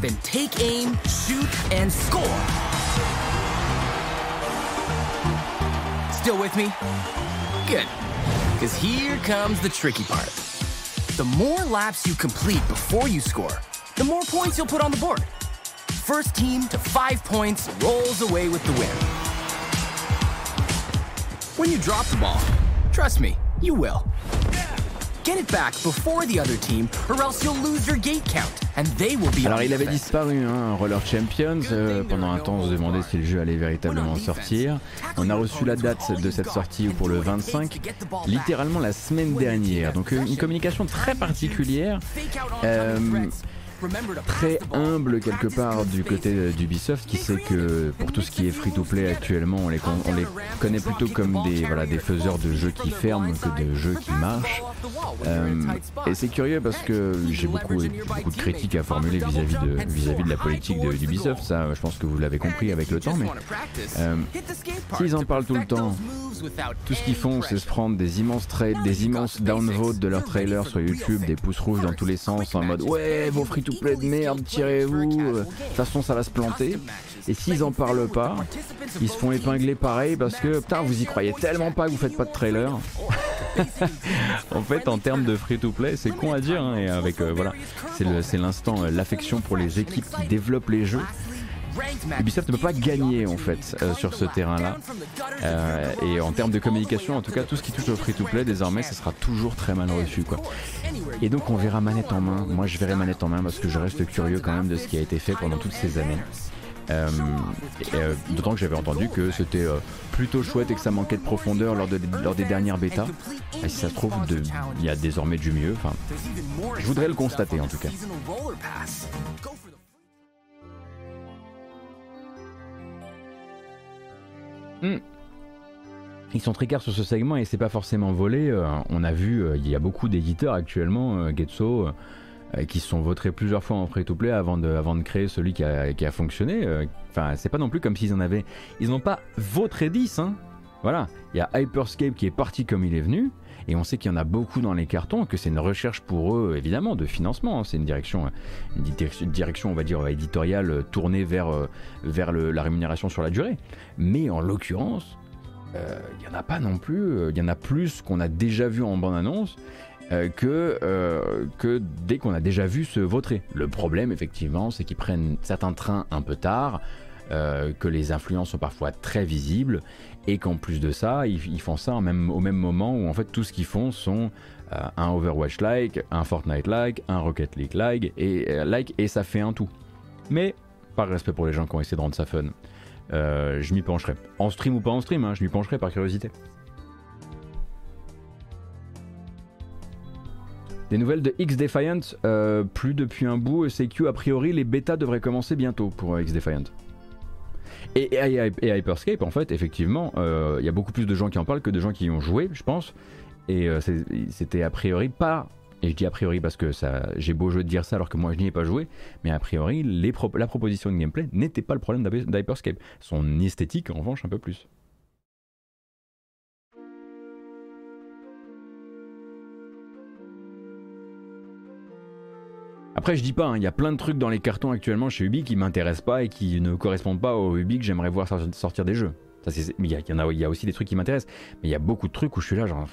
Then take aim, shoot, and score. Still with me? Good. Because here comes the tricky part. The more laps you complete before you score, the more points you'll put on the board. First team to five points rolls away with the win. When you drop the ball, trust me, you will. Get it back before the other team, or else you'll lose your gate count, Alors il avait disparu, hein, Roller Champions. Euh, pendant un temps, on se demandait si le jeu allait véritablement sortir. On a reçu la date de cette sortie pour le 25, littéralement la semaine dernière. Donc une communication très particulière. Euh, très humble quelque part du côté d'Ubisoft qui sait que pour tout ce qui est free-to-play actuellement, on les, on les connaît plutôt comme des, voilà, des faiseurs de jeux qui ferment que de jeux qui marchent. Euh, et c'est curieux parce que j'ai beaucoup, beaucoup de critiques à formuler vis-à-vis de, vis-à-vis de la politique d'Ubisoft, ça je pense que vous l'avez compris avec le temps, mais euh, s'ils en parlent tout le temps, tout ce qu'ils font c'est se prendre des immenses trades, des immenses downvotes de leurs trailers sur YouTube, des pouces rouges dans tous les sens en mode ouais vos free to play de merde, tirez-vous, euh, de toute façon ça va se planter. Et s'ils en parlent pas, ils se font épingler pareil parce que putain vous y croyez tellement pas que vous faites pas de trailer. [LAUGHS] en fait en termes de free to play c'est con à dire hein, et avec euh, voilà c'est l'instant euh, l'affection pour les équipes qui développent les jeux Ubisoft ne peut pas gagner en fait euh, sur ce terrain-là. Euh, et en termes de communication, en tout cas, tout ce qui touche au free-to-play, désormais, ça sera toujours très mal reçu. Quoi. Et donc on verra manette en main. Moi, je verrai manette en main parce que je reste curieux quand même de ce qui a été fait pendant toutes ces années. Euh, D'autant que j'avais entendu que c'était plutôt chouette et que ça manquait de profondeur lors, de, lors des dernières bêtas. Et si ça se trouve, il y a désormais du mieux. Enfin, je voudrais le constater en tout cas. Hmm. Ils sont très clairs sur ce segment et c'est pas forcément volé. Euh, on a vu, euh, il y a beaucoup d'éditeurs actuellement, euh, Getso, qui se sont votés plusieurs fois en free-to-play avant de, avant de créer celui qui a, qui a fonctionné. Enfin, c'est pas non plus comme s'ils en avaient. Ils n'ont pas voté 10, hein. Voilà. Il y a Hyperscape qui est parti comme il est venu. Et on sait qu'il y en a beaucoup dans les cartons, que c'est une recherche pour eux, évidemment, de financement. Hein. C'est une direction, une direction, on va dire, éditoriale tournée vers, euh, vers la rémunération sur la durée. Mais en l'occurrence, euh, il n'y en a pas non plus. Euh, il y en a plus qu'on a déjà vu en bande-annonce. que, que dès qu'on a déjà vu se voter. Le problème, effectivement, c'est qu'ils prennent certains trains un peu tard, que les influences sont parfois très visibles et qu'en plus de ça, ils, font ça au même moment où en fait tout ce qu'ils font sont euh, un Overwatch-like, un Fortnite-like, un Rocket League-like, et, euh, like, et ça fait un tout. Mais, par respect pour les gens qui ont essayé de rendre ça fun, euh, je m'y pencherai. En stream ou pas en stream, hein, je m'y pencherai par curiosité. Des nouvelles de X Defiant, plus depuis un bout, CQ, a priori les bêtas devraient commencer bientôt pour X Defiant. Et, et, Hyperscape, en fait, effectivement, euh, il y a beaucoup plus de gens qui en parlent que de gens qui y ont joué, je pense. Et c'était a priori pas. Et je dis a priori parce que j'ai beau jeu de dire ça alors que moi je n'y ai pas joué, mais a priori, la proposition de gameplay n'était pas le problème d'Hyperscape. Son esthétique, en revanche, un peu plus. Après, je dis pas, hein, il y a plein de trucs dans les cartons actuellement chez Ubi qui m'intéressent pas et qui ne correspondent pas au Ubi que j'aimerais voir sortir des jeux. Ça, il y, en a, il y a aussi des trucs qui m'intéressent, mais il y a beaucoup de trucs où je suis là, genre,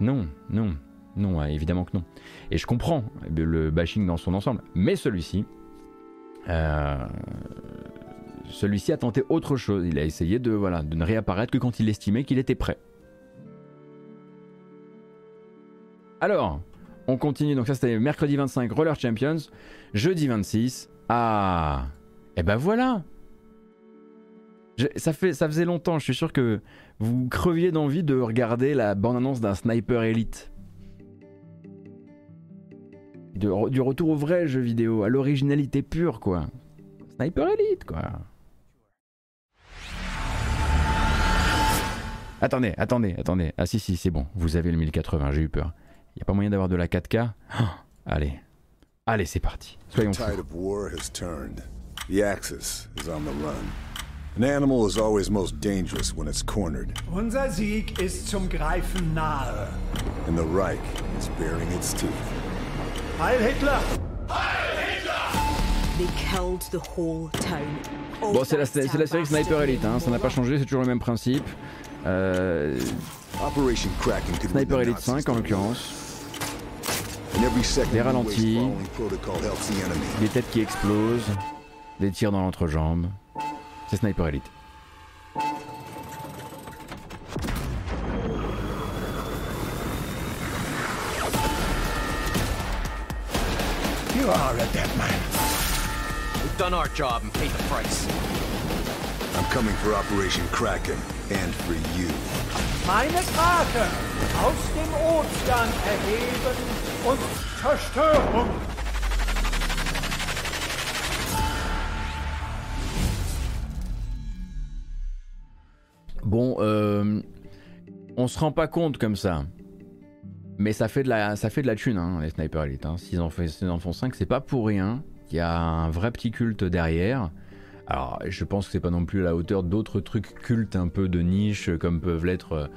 non, non, non, évidemment que non. Et je comprends le bashing dans son ensemble, mais celui-ci, euh, celui-ci a tenté autre chose. Il a essayé de, voilà, de ne réapparaître que quand il estimait qu'il était prêt. Alors, on continue, donc ça c'était mercredi 25, Roller Champions. Jeudi 26, ah, et eh ben voilà ça, fait, ça faisait longtemps, je suis sûr que vous creviez d'envie de regarder la bande-annonce d'un Sniper Elite. du retour au vrai jeu vidéo, à l'originalité pure quoi. Sniper Elite quoi. Attendez, attendez, attendez. Ah si si c'est bon, vous avez le 1080, j'ai eu peur. Il n'y a pas moyen d'avoir de la 4K [GASPS] Allez. Allez, c'est parti. Soyons fous. tide of war has turned. The Axis is on the run. An animal is always most dangerous when it's cornered. Unser Sieg ist zum Greifen nahe. And the Reich is baring its teeth. Heil Hitler! Heil Hitler! They killed the whole town. Bon, c'est la, la, série Sniper Elite, hein. ça n'a pas changé, c'est toujours le même principe. Euh, Sniper Elite 5 en l'occurrence. Des ralentis, des têtes qui explosent, des tirs dans l'entrejambe. C'est Sniper Elite. You are a dead man. We've done our job and paid the price. I'm coming for Operation Kraken and for you. Meine Krake aus dem Ozean erheben Bon, euh, on se rend pas compte comme ça. Mais ça fait de la, ça fait de la thune, hein, les Sniper Elite. Hein. S'ils en, en, font 5, c'est pas pour rien. Il y a un vrai petit culte derrière. Alors, je pense que c'est pas non plus à la hauteur d'autres trucs cultes un peu de niche, comme peuvent l'être,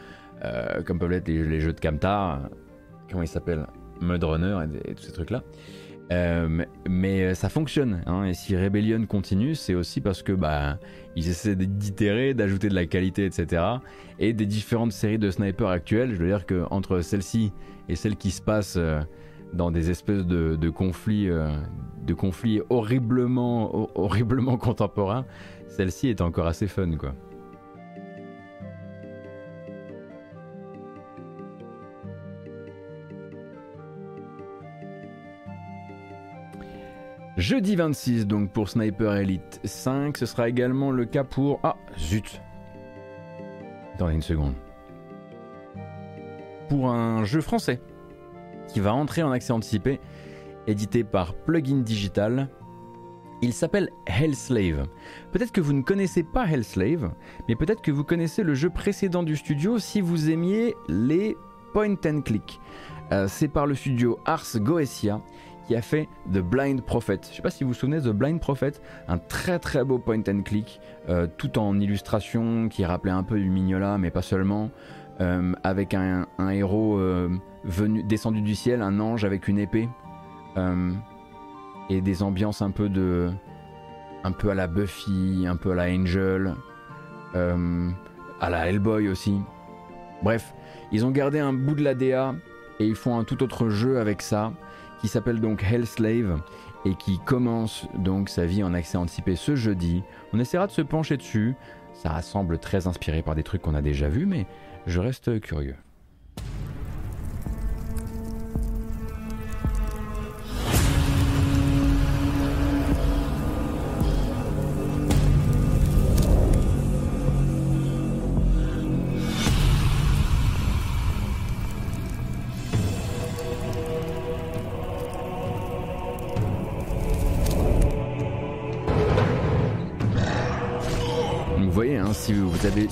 euh, comme peuvent l'être les, jeux de Kamta. Comment ils s'appellent? Mud Runner et, tous ces trucs-là. Euh, mais, ça fonctionne. Hein, et si Rebellion continue, c'est aussi parce que bah ils essaient d'itérer, d'ajouter de la qualité, etc. Et des différentes séries de snipers actuelles. Je veux dire que entre celle-ci et celle qui se passe euh, dans des espèces de, conflits, de conflits horriblement, horriblement [LAUGHS] contemporains, celle-ci est encore assez fun, quoi. Jeudi 26 donc pour Sniper Elite 5, ce sera également le cas pour... Ah, zut Attendez une seconde. Pour un jeu français qui va entrer en accès anticipé, édité par Plugin Digital. Il s'appelle Hellslave. Peut-être que vous ne connaissez pas Hellslave, mais peut-être que vous connaissez le jeu précédent du studio si vous aimiez les point and click. Euh, c'est par le studio Ars Goetia qui a fait The Blind Prophet. Je ne sais pas si vous vous souvenez de The Blind Prophet, un très très beau point and click, euh, tout en illustration qui rappelait un peu du Mignola, mais pas seulement, euh, avec un, héros euh, venu, descendu du ciel, un ange avec une épée, et des ambiances un peu de, un peu à la Buffy, un peu à la Angel, à la Hellboy aussi. Bref, ils ont gardé un bout de la DA et ils font un tout autre jeu avec ça qui s'appelle donc Hellslave et qui commence donc sa vie en accès anticipé ce jeudi. On essaiera de se pencher dessus. Ça semble très inspiré par des trucs qu'on a déjà vus, mais je reste curieux.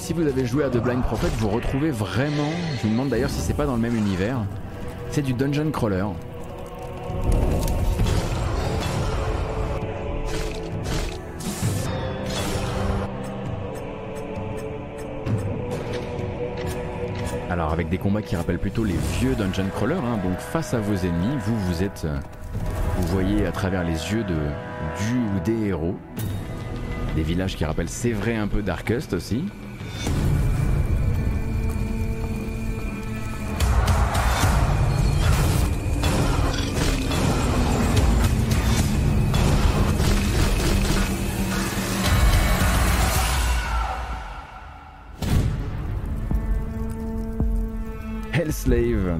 Si vous avez joué à The Blind Prophet, vous retrouvez vraiment, je me demande d'ailleurs si c'est pas dans le même univers, c'est du dungeon crawler. Alors avec des combats qui rappellent plutôt les vieux dungeon crawlers, hein, donc face à vos ennemis, vous vous êtes, euh, vous voyez à travers les yeux de du ou des héros, des villages qui rappellent c'est vrai un peu Darkest aussi.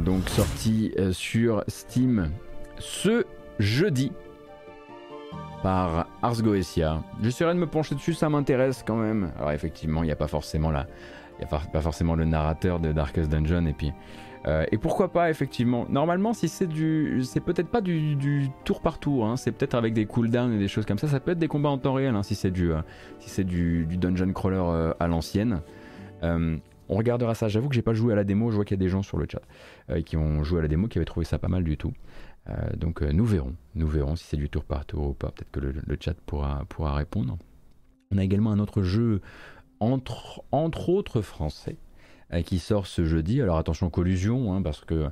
Donc sorti euh, sur Steam ce jeudi par Ars Goetia. J'essaierai de me pencher dessus, ça m'intéresse quand même. Alors effectivement, il n'y a pas forcément la, il y a pas forcément le narrateur de Darkest Dungeon et puis euh, et pourquoi pas effectivement. Normalement, si c'est du, c'est peut-être pas du, tour par tour, hein. c'est peut-être avec des cooldowns et des choses comme ça. Ça peut être des combats en temps réel hein, si c'est du, euh, si c'est du, dungeon crawler à l'ancienne. On regardera ça. J'avoue que j'ai pas joué à la démo. Je vois qu'il y a des gens sur le chat euh, qui ont joué à la démo, qui avaient trouvé ça pas mal du tout. Euh, donc euh, nous verrons. Nous verrons si c'est du tour par tour ou pas. Peut-être que le, chat pourra, répondre. On a également un autre jeu, entre, autres français, qui sort ce jeudi. Alors attention collusion, hein, parce que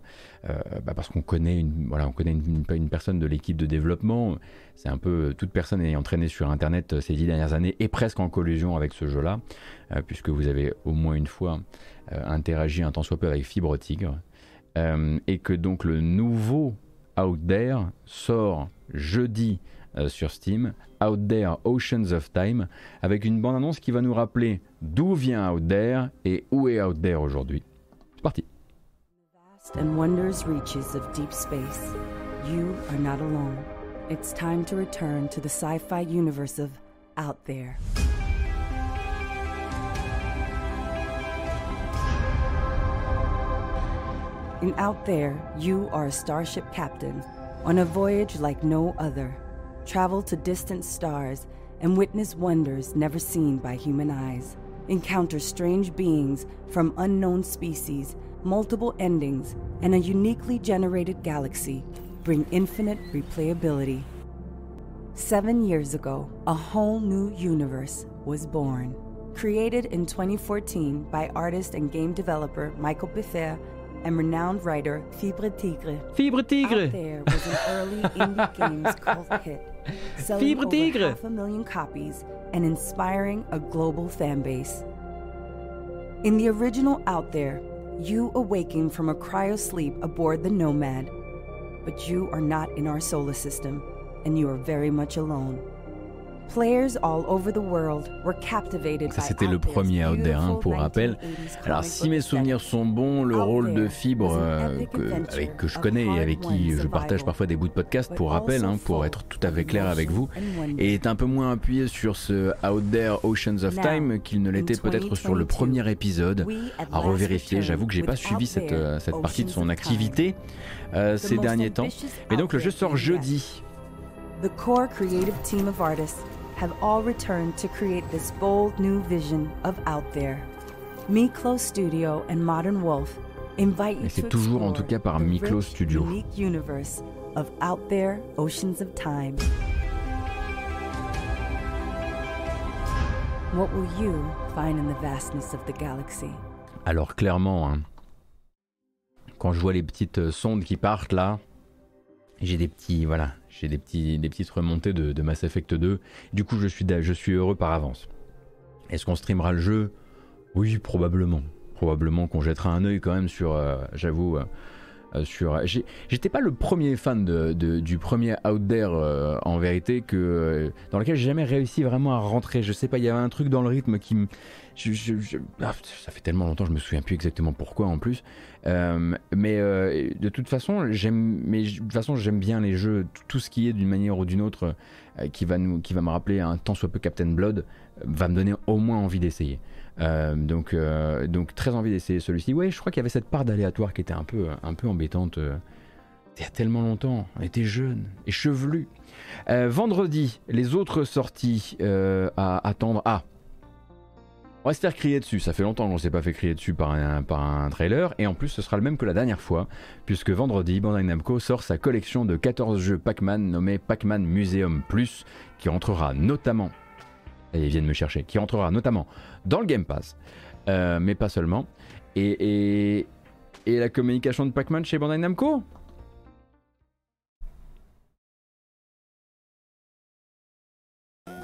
euh, bah, parce qu'on connaît une voilà on connaît une, une, personne de l'équipe de développement. C'est un peu toute personne ayant entraîné sur Internet euh, ces dix dernières années est presque en collusion avec ce jeu-là, puisque vous avez au moins une fois interagi un temps soit peu avec Fibre Tigre, et que donc le nouveau Out There sort jeudi euh, sur Steam, Out There Oceans of Time, avec une bande-annonce qui va nous rappeler d'où vient Out There et où est Out There aujourd'hui. C'est parti. And wonders reaches of deep space. You are not alone. It's time to return to the sci-fi universe of Out There. In Out There, you are a starship captain on a voyage like no other travel to distant stars, and witness wonders never seen by human eyes. Encounter strange beings from unknown species, multiple endings, and a uniquely generated galaxy bring infinite replayability. Seven years ago, a whole new universe was born. Created in 2014 by artist and game developer Michael Biffer and renowned writer Fibre Tigre. Fibre Tigre! Out There was an early indie games cult hit, [LAUGHS] selling Fibre Tigre. over half a million copies and inspiring a global fan base. In the original Out There, you awaken from a cryo sleep aboard the Nomad, but you are not in our solar system, and you are very much alone. Ça, c'était le premier Out There, hein, pour rappel. Alors, si mes souvenirs sont bons, le rôle de Fibre, euh, que, avec, que je connais et avec qui je partage parfois des bouts de podcast, pour rappel, hein, pour être tout à fait clair avec vous, est un peu moins appuyé sur ce Out There Oceans of Time qu'il ne l'était peut-être sur le premier épisode. À revérifier, j'avoue que j'ai pas suivi cette, euh, cette partie de son activité euh, ces derniers temps. Mais donc, le jeu sort jeudi. The core creative team of artists have all returned to create this bold new vision of Out There. Miklo Studio and Modern Wolf invite you to toujours en tout cas par Miklo Studio. unique universe of Out There Oceans of Time. What will you find in the vastness of the galaxy? Alors clairement, hein, quand je vois les petites sondes qui partent là, j'ai des petits voilà, j'ai des, petits, des petites remontées de, Mass Effect 2. Du coup, je suis, je suis heureux par avance. Est-ce qu'on streamera le jeu? Oui, probablement. Probablement qu'on jettera un œil quand même sur, euh, j'avoue, euh, euh, sur. J'étais pas le premier fan du premier Out There en vérité que dans lequel j'ai jamais réussi vraiment à rentrer. Je sais pas, il y avait un truc dans le rythme qui me ah, ça fait tellement longtemps, je me souviens plus exactement pourquoi en plus. Euh, mais euh, de toute façon, j'aime, de toute façon, j'aime bien les jeux, tout ce qui est d'une manière ou d'une autre euh, qui va nous, qui va me rappeler un temps soit peu Captain Blood, va me donner au moins envie d'essayer. donc, donc très envie d'essayer celui-ci. Ouais, je crois qu'il y avait cette part d'aléatoire qui était un peu, un peu embêtante. Il y a tellement longtemps, on était jeunes et chevelus. vendredi, les autres sorties à attendre. Ah, On va se faire crier dessus, ça fait longtemps qu'on s'est pas fait crier dessus par un, par un trailer, et en plus ce sera le même que la dernière fois, puisque vendredi, Bandai Namco sort sa collection de 14 jeux Pac-Man nommé Pac-Man Museum Plus, qui entrera notamment, et ils viennent me chercher, qui entrera notamment dans le Game Pass, euh, mais pas seulement, et, et la communication de Pac-Man chez Bandai Namco?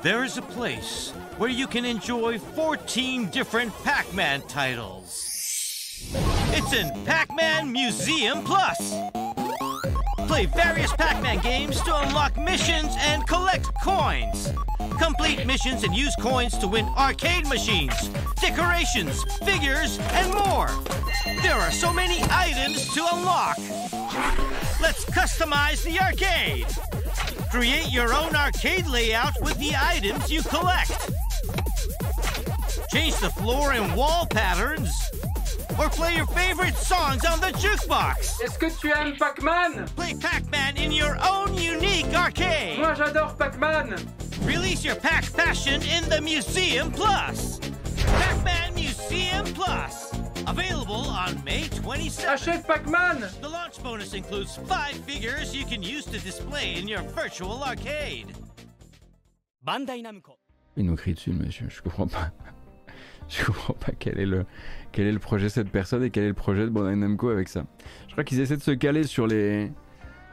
There is a place where you can enjoy 14 different Pac Man titles. It's in Pac Man Museum Plus. Play various Pac Man games to unlock missions and collect coins. Complete missions and use coins to win arcade machines, decorations, figures, and more. There are so many items to unlock. Let's customize the arcade. Create your own arcade layout with the items you collect. Change the floor and wall patterns. Or play your favorite songs on the jukebox. Est-ce que tu aimes Pac-Man Play Pac-Man in your own unique arcade. Moi j'adore Pac-Man Release your Pac passion in the Museum Plus. Pac-Man Museum Plus. Available on May 27th. Achète Pac-Man The launch bonus includes five figures you can use to display in your virtual arcade. Bandai Namco. Il nous crie dessus, monsieur. Je comprends pas. [LAUGHS] Je comprends pas quel est le, quel est le projet de cette personne et quel est le projet de Bandai Namco avec ça. Je crois qu'ils essaient de se caler sur les.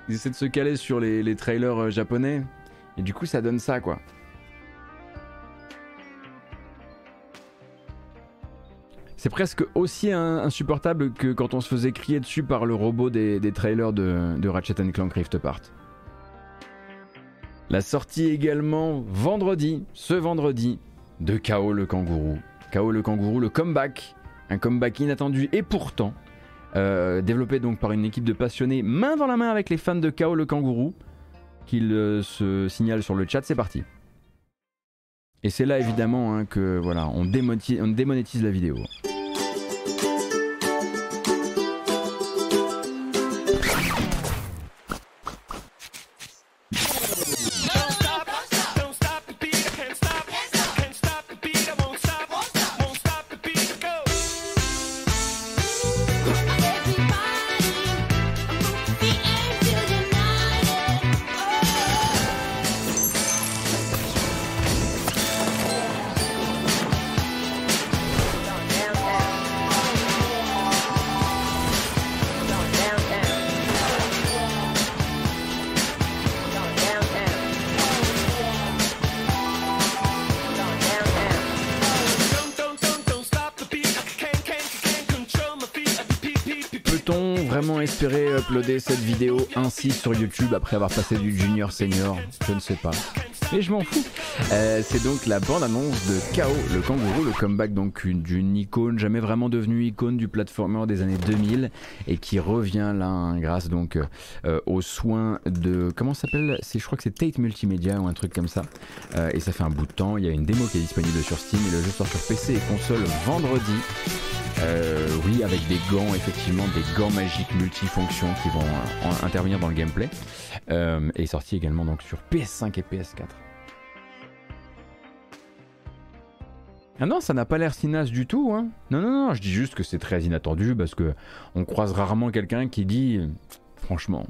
Ils essaient de se caler sur les, les trailers euh, japonais. Et du coup, ça donne ça, quoi. C'est presque aussi in- insupportable que quand on se faisait crier dessus par le robot des, trailers de, Ratchet Clank Rift Apart. La sortie également vendredi, ce vendredi, de KO le kangourou. KO le kangourou, le comeback. Un comeback inattendu et pourtant euh, développé donc par une équipe de passionnés main dans la main avec les fans de KO le kangourou qu'il euh, se signale sur le chat. C'est parti. Et c'est là évidemment hein, que voilà, on, démoti- on démonétise la vidéo. Cette vidéo ainsi sur YouTube après avoir passé du junior senior Je ne sais pas. Mais je m'en fous. Euh, c'est donc la bande-annonce de KO, le kangourou, le comeback donc une- d'une icône, jamais vraiment devenue icône du platformer des années 2000 et qui revient là hein, grâce donc euh, aux soins de comment s'appelle? C'est je crois que c'est Tate Multimedia ou un truc comme ça. Euh, et ça fait un bout de temps. Il y a une démo qui est disponible sur Steam et le jeu sort sur PC et console vendredi. Oui, avec des gants, effectivement, des gants magiques multifonctions qui vont en- intervenir dans le gameplay. Et sorti également donc sur PS5 et PS4. Ah non, ça n'a pas l'air si du tout. Hein. Non, non, non, je dis juste que c'est très inattendu parce que on croise rarement quelqu'un qui dit, franchement,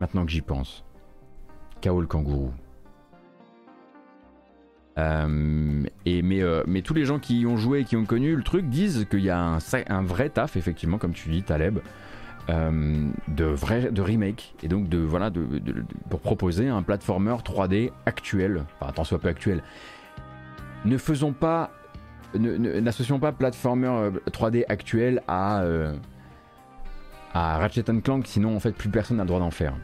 maintenant que j'y pense, KO le kangourou. Euh, euh, mais tous les gens qui y ont joué et qui ont connu le truc disent qu'il y a un, vrai taf, effectivement, comme tu dis, Taleb, euh, de vrai remake et donc de voilà pour proposer un platformer 3D actuel. Enfin, tant soit peu actuel. Ne faisons pas, n'associons pas platformer euh, 3D actuel à euh, à Ratchet Clank, sinon en fait plus personne n'a le droit d'en faire.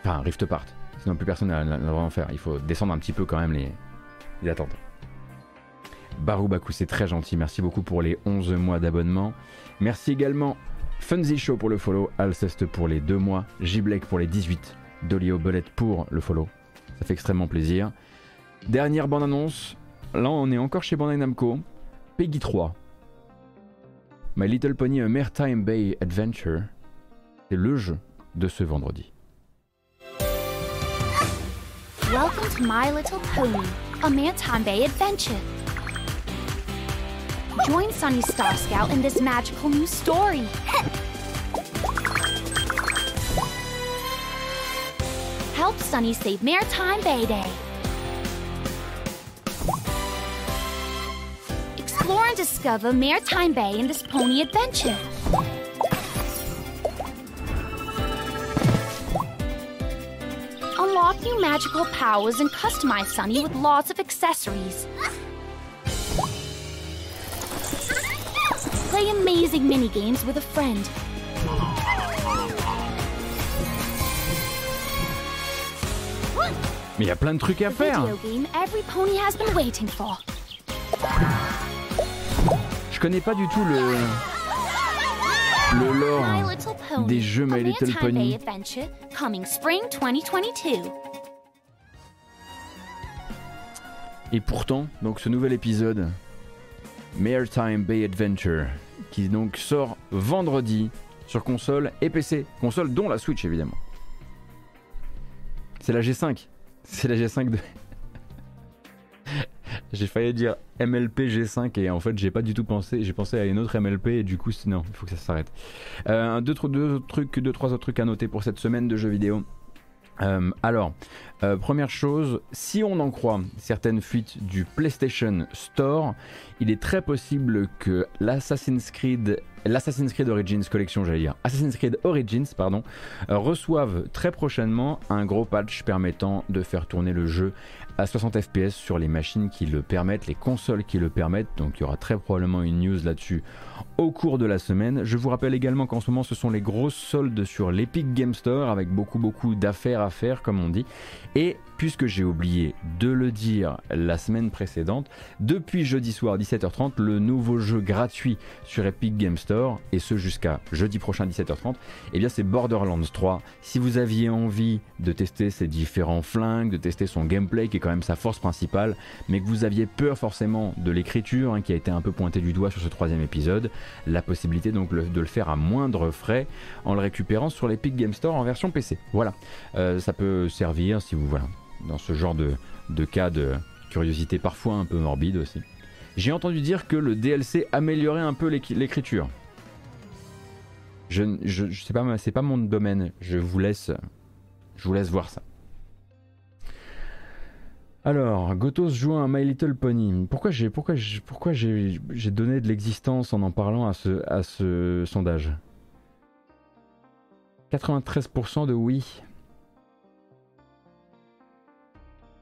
Enfin, Rift Apart. Sinon plus personne n'a le droit d'en faire. Il faut descendre un petit peu quand même les, les attentes. Barou Baku, c'est très gentil. Merci beaucoup pour les 11 mois d'abonnement. Merci également Funzy Show pour le follow, Alceste pour les 2 mois, J-Blake pour les 18, Dolio Bullet pour le follow. Ça fait extrêmement plaisir. Dernière bande-annonce. Là, on est encore chez Bandai Namco. Peggy 3. My Little Pony A Maritime Bay Adventure. C'est le jeu de ce vendredi. Welcome to My Little Pony, a Maritime Bay adventure. Join Sunny Star Scout in this magical new story. [LAUGHS] Help Sunny save Maritime Bay Day. And discover Maritime Bay in this pony adventure. Unlock new magical powers and customize Sunny with lots of accessories. Play amazing mini games with a friend. Mais il y a plein de trucs à faire. video game every pony has been waiting for. Je connais pas du tout le le lore des jeux My Little Pony? Bay Adventure coming spring 2022. Et pourtant, donc ce nouvel épisode, Maritime Bay Adventure, qui donc sort vendredi sur console et PC, console dont la Switch évidemment. C'est la G5, c'est la G5 de. J'ai failli dire MLP G5 et en fait j'ai pas du tout pensé, j'ai pensé à une autre MLP et du coup non, il faut que ça s'arrête. Euh, deux, trucs, deux trois autres trucs à noter pour cette semaine de jeux vidéo. Euh, alors, euh, première chose, si on en croit certaines fuites du PlayStation Store, il est très possible que l'Assassin's Creed, l'Assassin's Creed Origins Collection, j'allais dire, Assassin's Creed Origins, pardon, euh, reçoive très prochainement un gros patch permettant de faire tourner le jeu à 60 fps sur les machines qui le permettent, les consoles qui le permettent. Donc il y aura très probablement une news là-dessus au cours de la semaine. Je vous rappelle également qu'en ce moment ce sont les grosses soldes sur l'Epic Game Store avec beaucoup beaucoup d'affaires à faire comme on dit. Et puisque j'ai oublié de le dire la semaine précédente, depuis jeudi soir 17h30, le nouveau jeu gratuit sur Epic Game Store, et ce jusqu'à jeudi prochain 17h30, eh bien c'est Borderlands 3. Si vous aviez envie de tester ses différents flingues, de tester son gameplay qui est quand même sa force principale, mais que vous aviez peur forcément de l'écriture hein, qui a été un peu pointée du doigt sur ce troisième épisode, la possibilité donc de le faire à moindre frais en le récupérant sur l'Epic Game Store en version PC. Voilà, Euh, ça peut servir si vous voilà dans ce genre de, cas de curiosité parfois un peu morbide aussi. J'ai entendu dire que le DLC améliorait un peu l'écriture. Je, je, sais pas, c'est pas mon domaine. Je vous laisse voir ça. Alors, Gotos joue à My Little Pony. Pourquoi j'ai, j'ai, donné de l'existence en en parlant à ce, sondage? 93% de oui.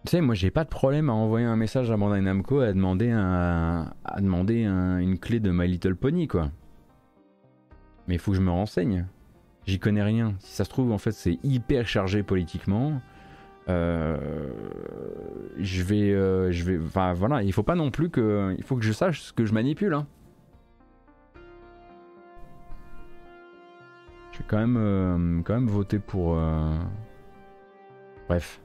Tu sais, moi j'ai pas de problème à envoyer un message à Bandai Namco à demander, à demander un- une clé de My Little Pony, quoi. Mais il faut que je me renseigne. J'y connais rien. Si ça se trouve, en fait, c'est hyper chargé politiquement. Euh, je vais, euh, je vais, enfin voilà, il faut pas non plus que, il faut que je sache ce que je manipule. Hein. Je vais quand même, euh, quand même voter pour. Bref.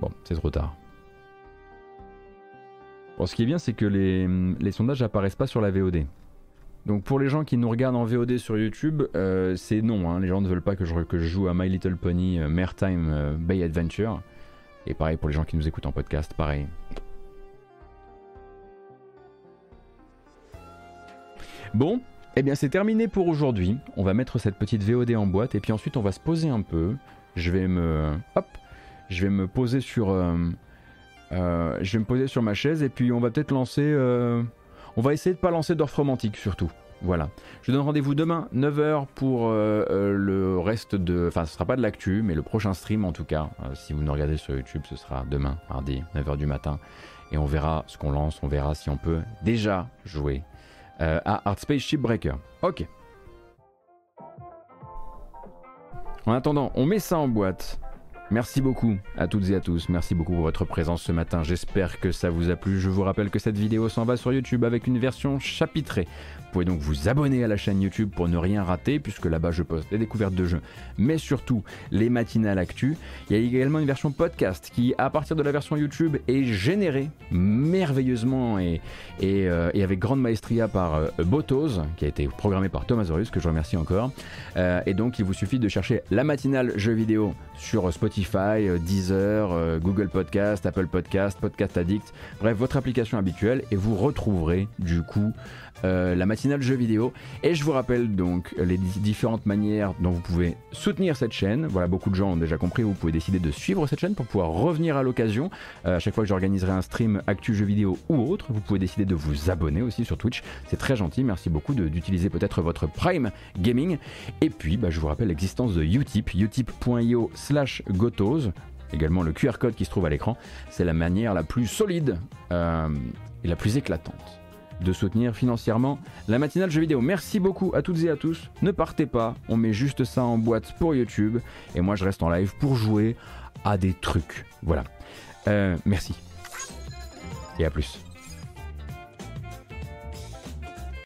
Bon, c'est trop tard. Bon, ce qui est bien, c'est que les, les sondages apparaissent pas sur la VOD. Donc pour les gens qui nous regardent en VOD sur YouTube, euh, c'est non. hein. Les gens ne veulent pas que je, joue à My Little Pony euh, euh, Bay Adventure. Et pareil pour les gens qui nous écoutent en podcast, pareil. Bon, eh bien c'est terminé pour aujourd'hui. On va mettre cette petite VOD en boîte et puis ensuite on va se poser un peu. Je vais me, hop, je vais me poser sur, euh, je vais me poser sur ma chaise et puis on va peut-être lancer. On va essayer de pas lancer d'offre romantique surtout. Voilà. Je donne rendez-vous demain 9h pour euh, euh, le reste de. Enfin, ce sera pas de l'actu, mais le prochain stream en tout cas. Euh, si vous nous regardez sur YouTube, ce sera demain, mardi, 9h du matin. Et on verra ce qu'on lance, on verra si on peut déjà jouer à Art Space Shipbreaker. Ok. En attendant, on met ça en boîte. Merci beaucoup à toutes et à tous. Merci beaucoup pour votre présence ce matin. J'espère que ça vous a plu. Je vous rappelle que cette vidéo s'en va sur YouTube avec une version chapitrée. Vous pouvez donc vous abonner à la chaîne YouTube pour ne rien rater, puisque là-bas je poste les découvertes de jeux, mais surtout les matinales actu. Il y a également une version podcast qui, à partir de la version YouTube, est générée merveilleusement et, euh, avec grande maestria par euh, Botos, qui a été programmé par Thomas Zorus, que je remercie encore. Euh, et donc il vous suffit de chercher la matinale jeux vidéo sur Spotify Spotify, euh, Deezer, euh, Google Podcast, Apple Podcast, Podcast Addict, bref, votre application habituelle et vous retrouverez du coup euh, la matinale jeux vidéo. Et je vous rappelle donc les di- différentes manières dont vous pouvez soutenir cette chaîne. Voilà, beaucoup de gens ont déjà compris, vous pouvez décider de suivre cette chaîne pour pouvoir revenir à l'occasion. Euh, à chaque fois que j'organiserai un stream actu jeux vidéo ou autre, vous pouvez décider de vous abonner aussi sur Twitch. C'est très gentil, merci beaucoup d'utiliser peut-être votre Prime Gaming. Et puis, bah, je vous rappelle l'existence de Utip, utip.io slash gotos. Également le QR code qui se trouve à l'écran. C'est la manière la plus solide euh, et la plus éclatante de soutenir financièrement la matinale jeux vidéo. Merci beaucoup à toutes et à tous. Ne partez pas, on met juste ça en boîte pour YouTube. Et moi, je reste en live pour jouer à des trucs. Voilà. Euh, merci. Et à plus.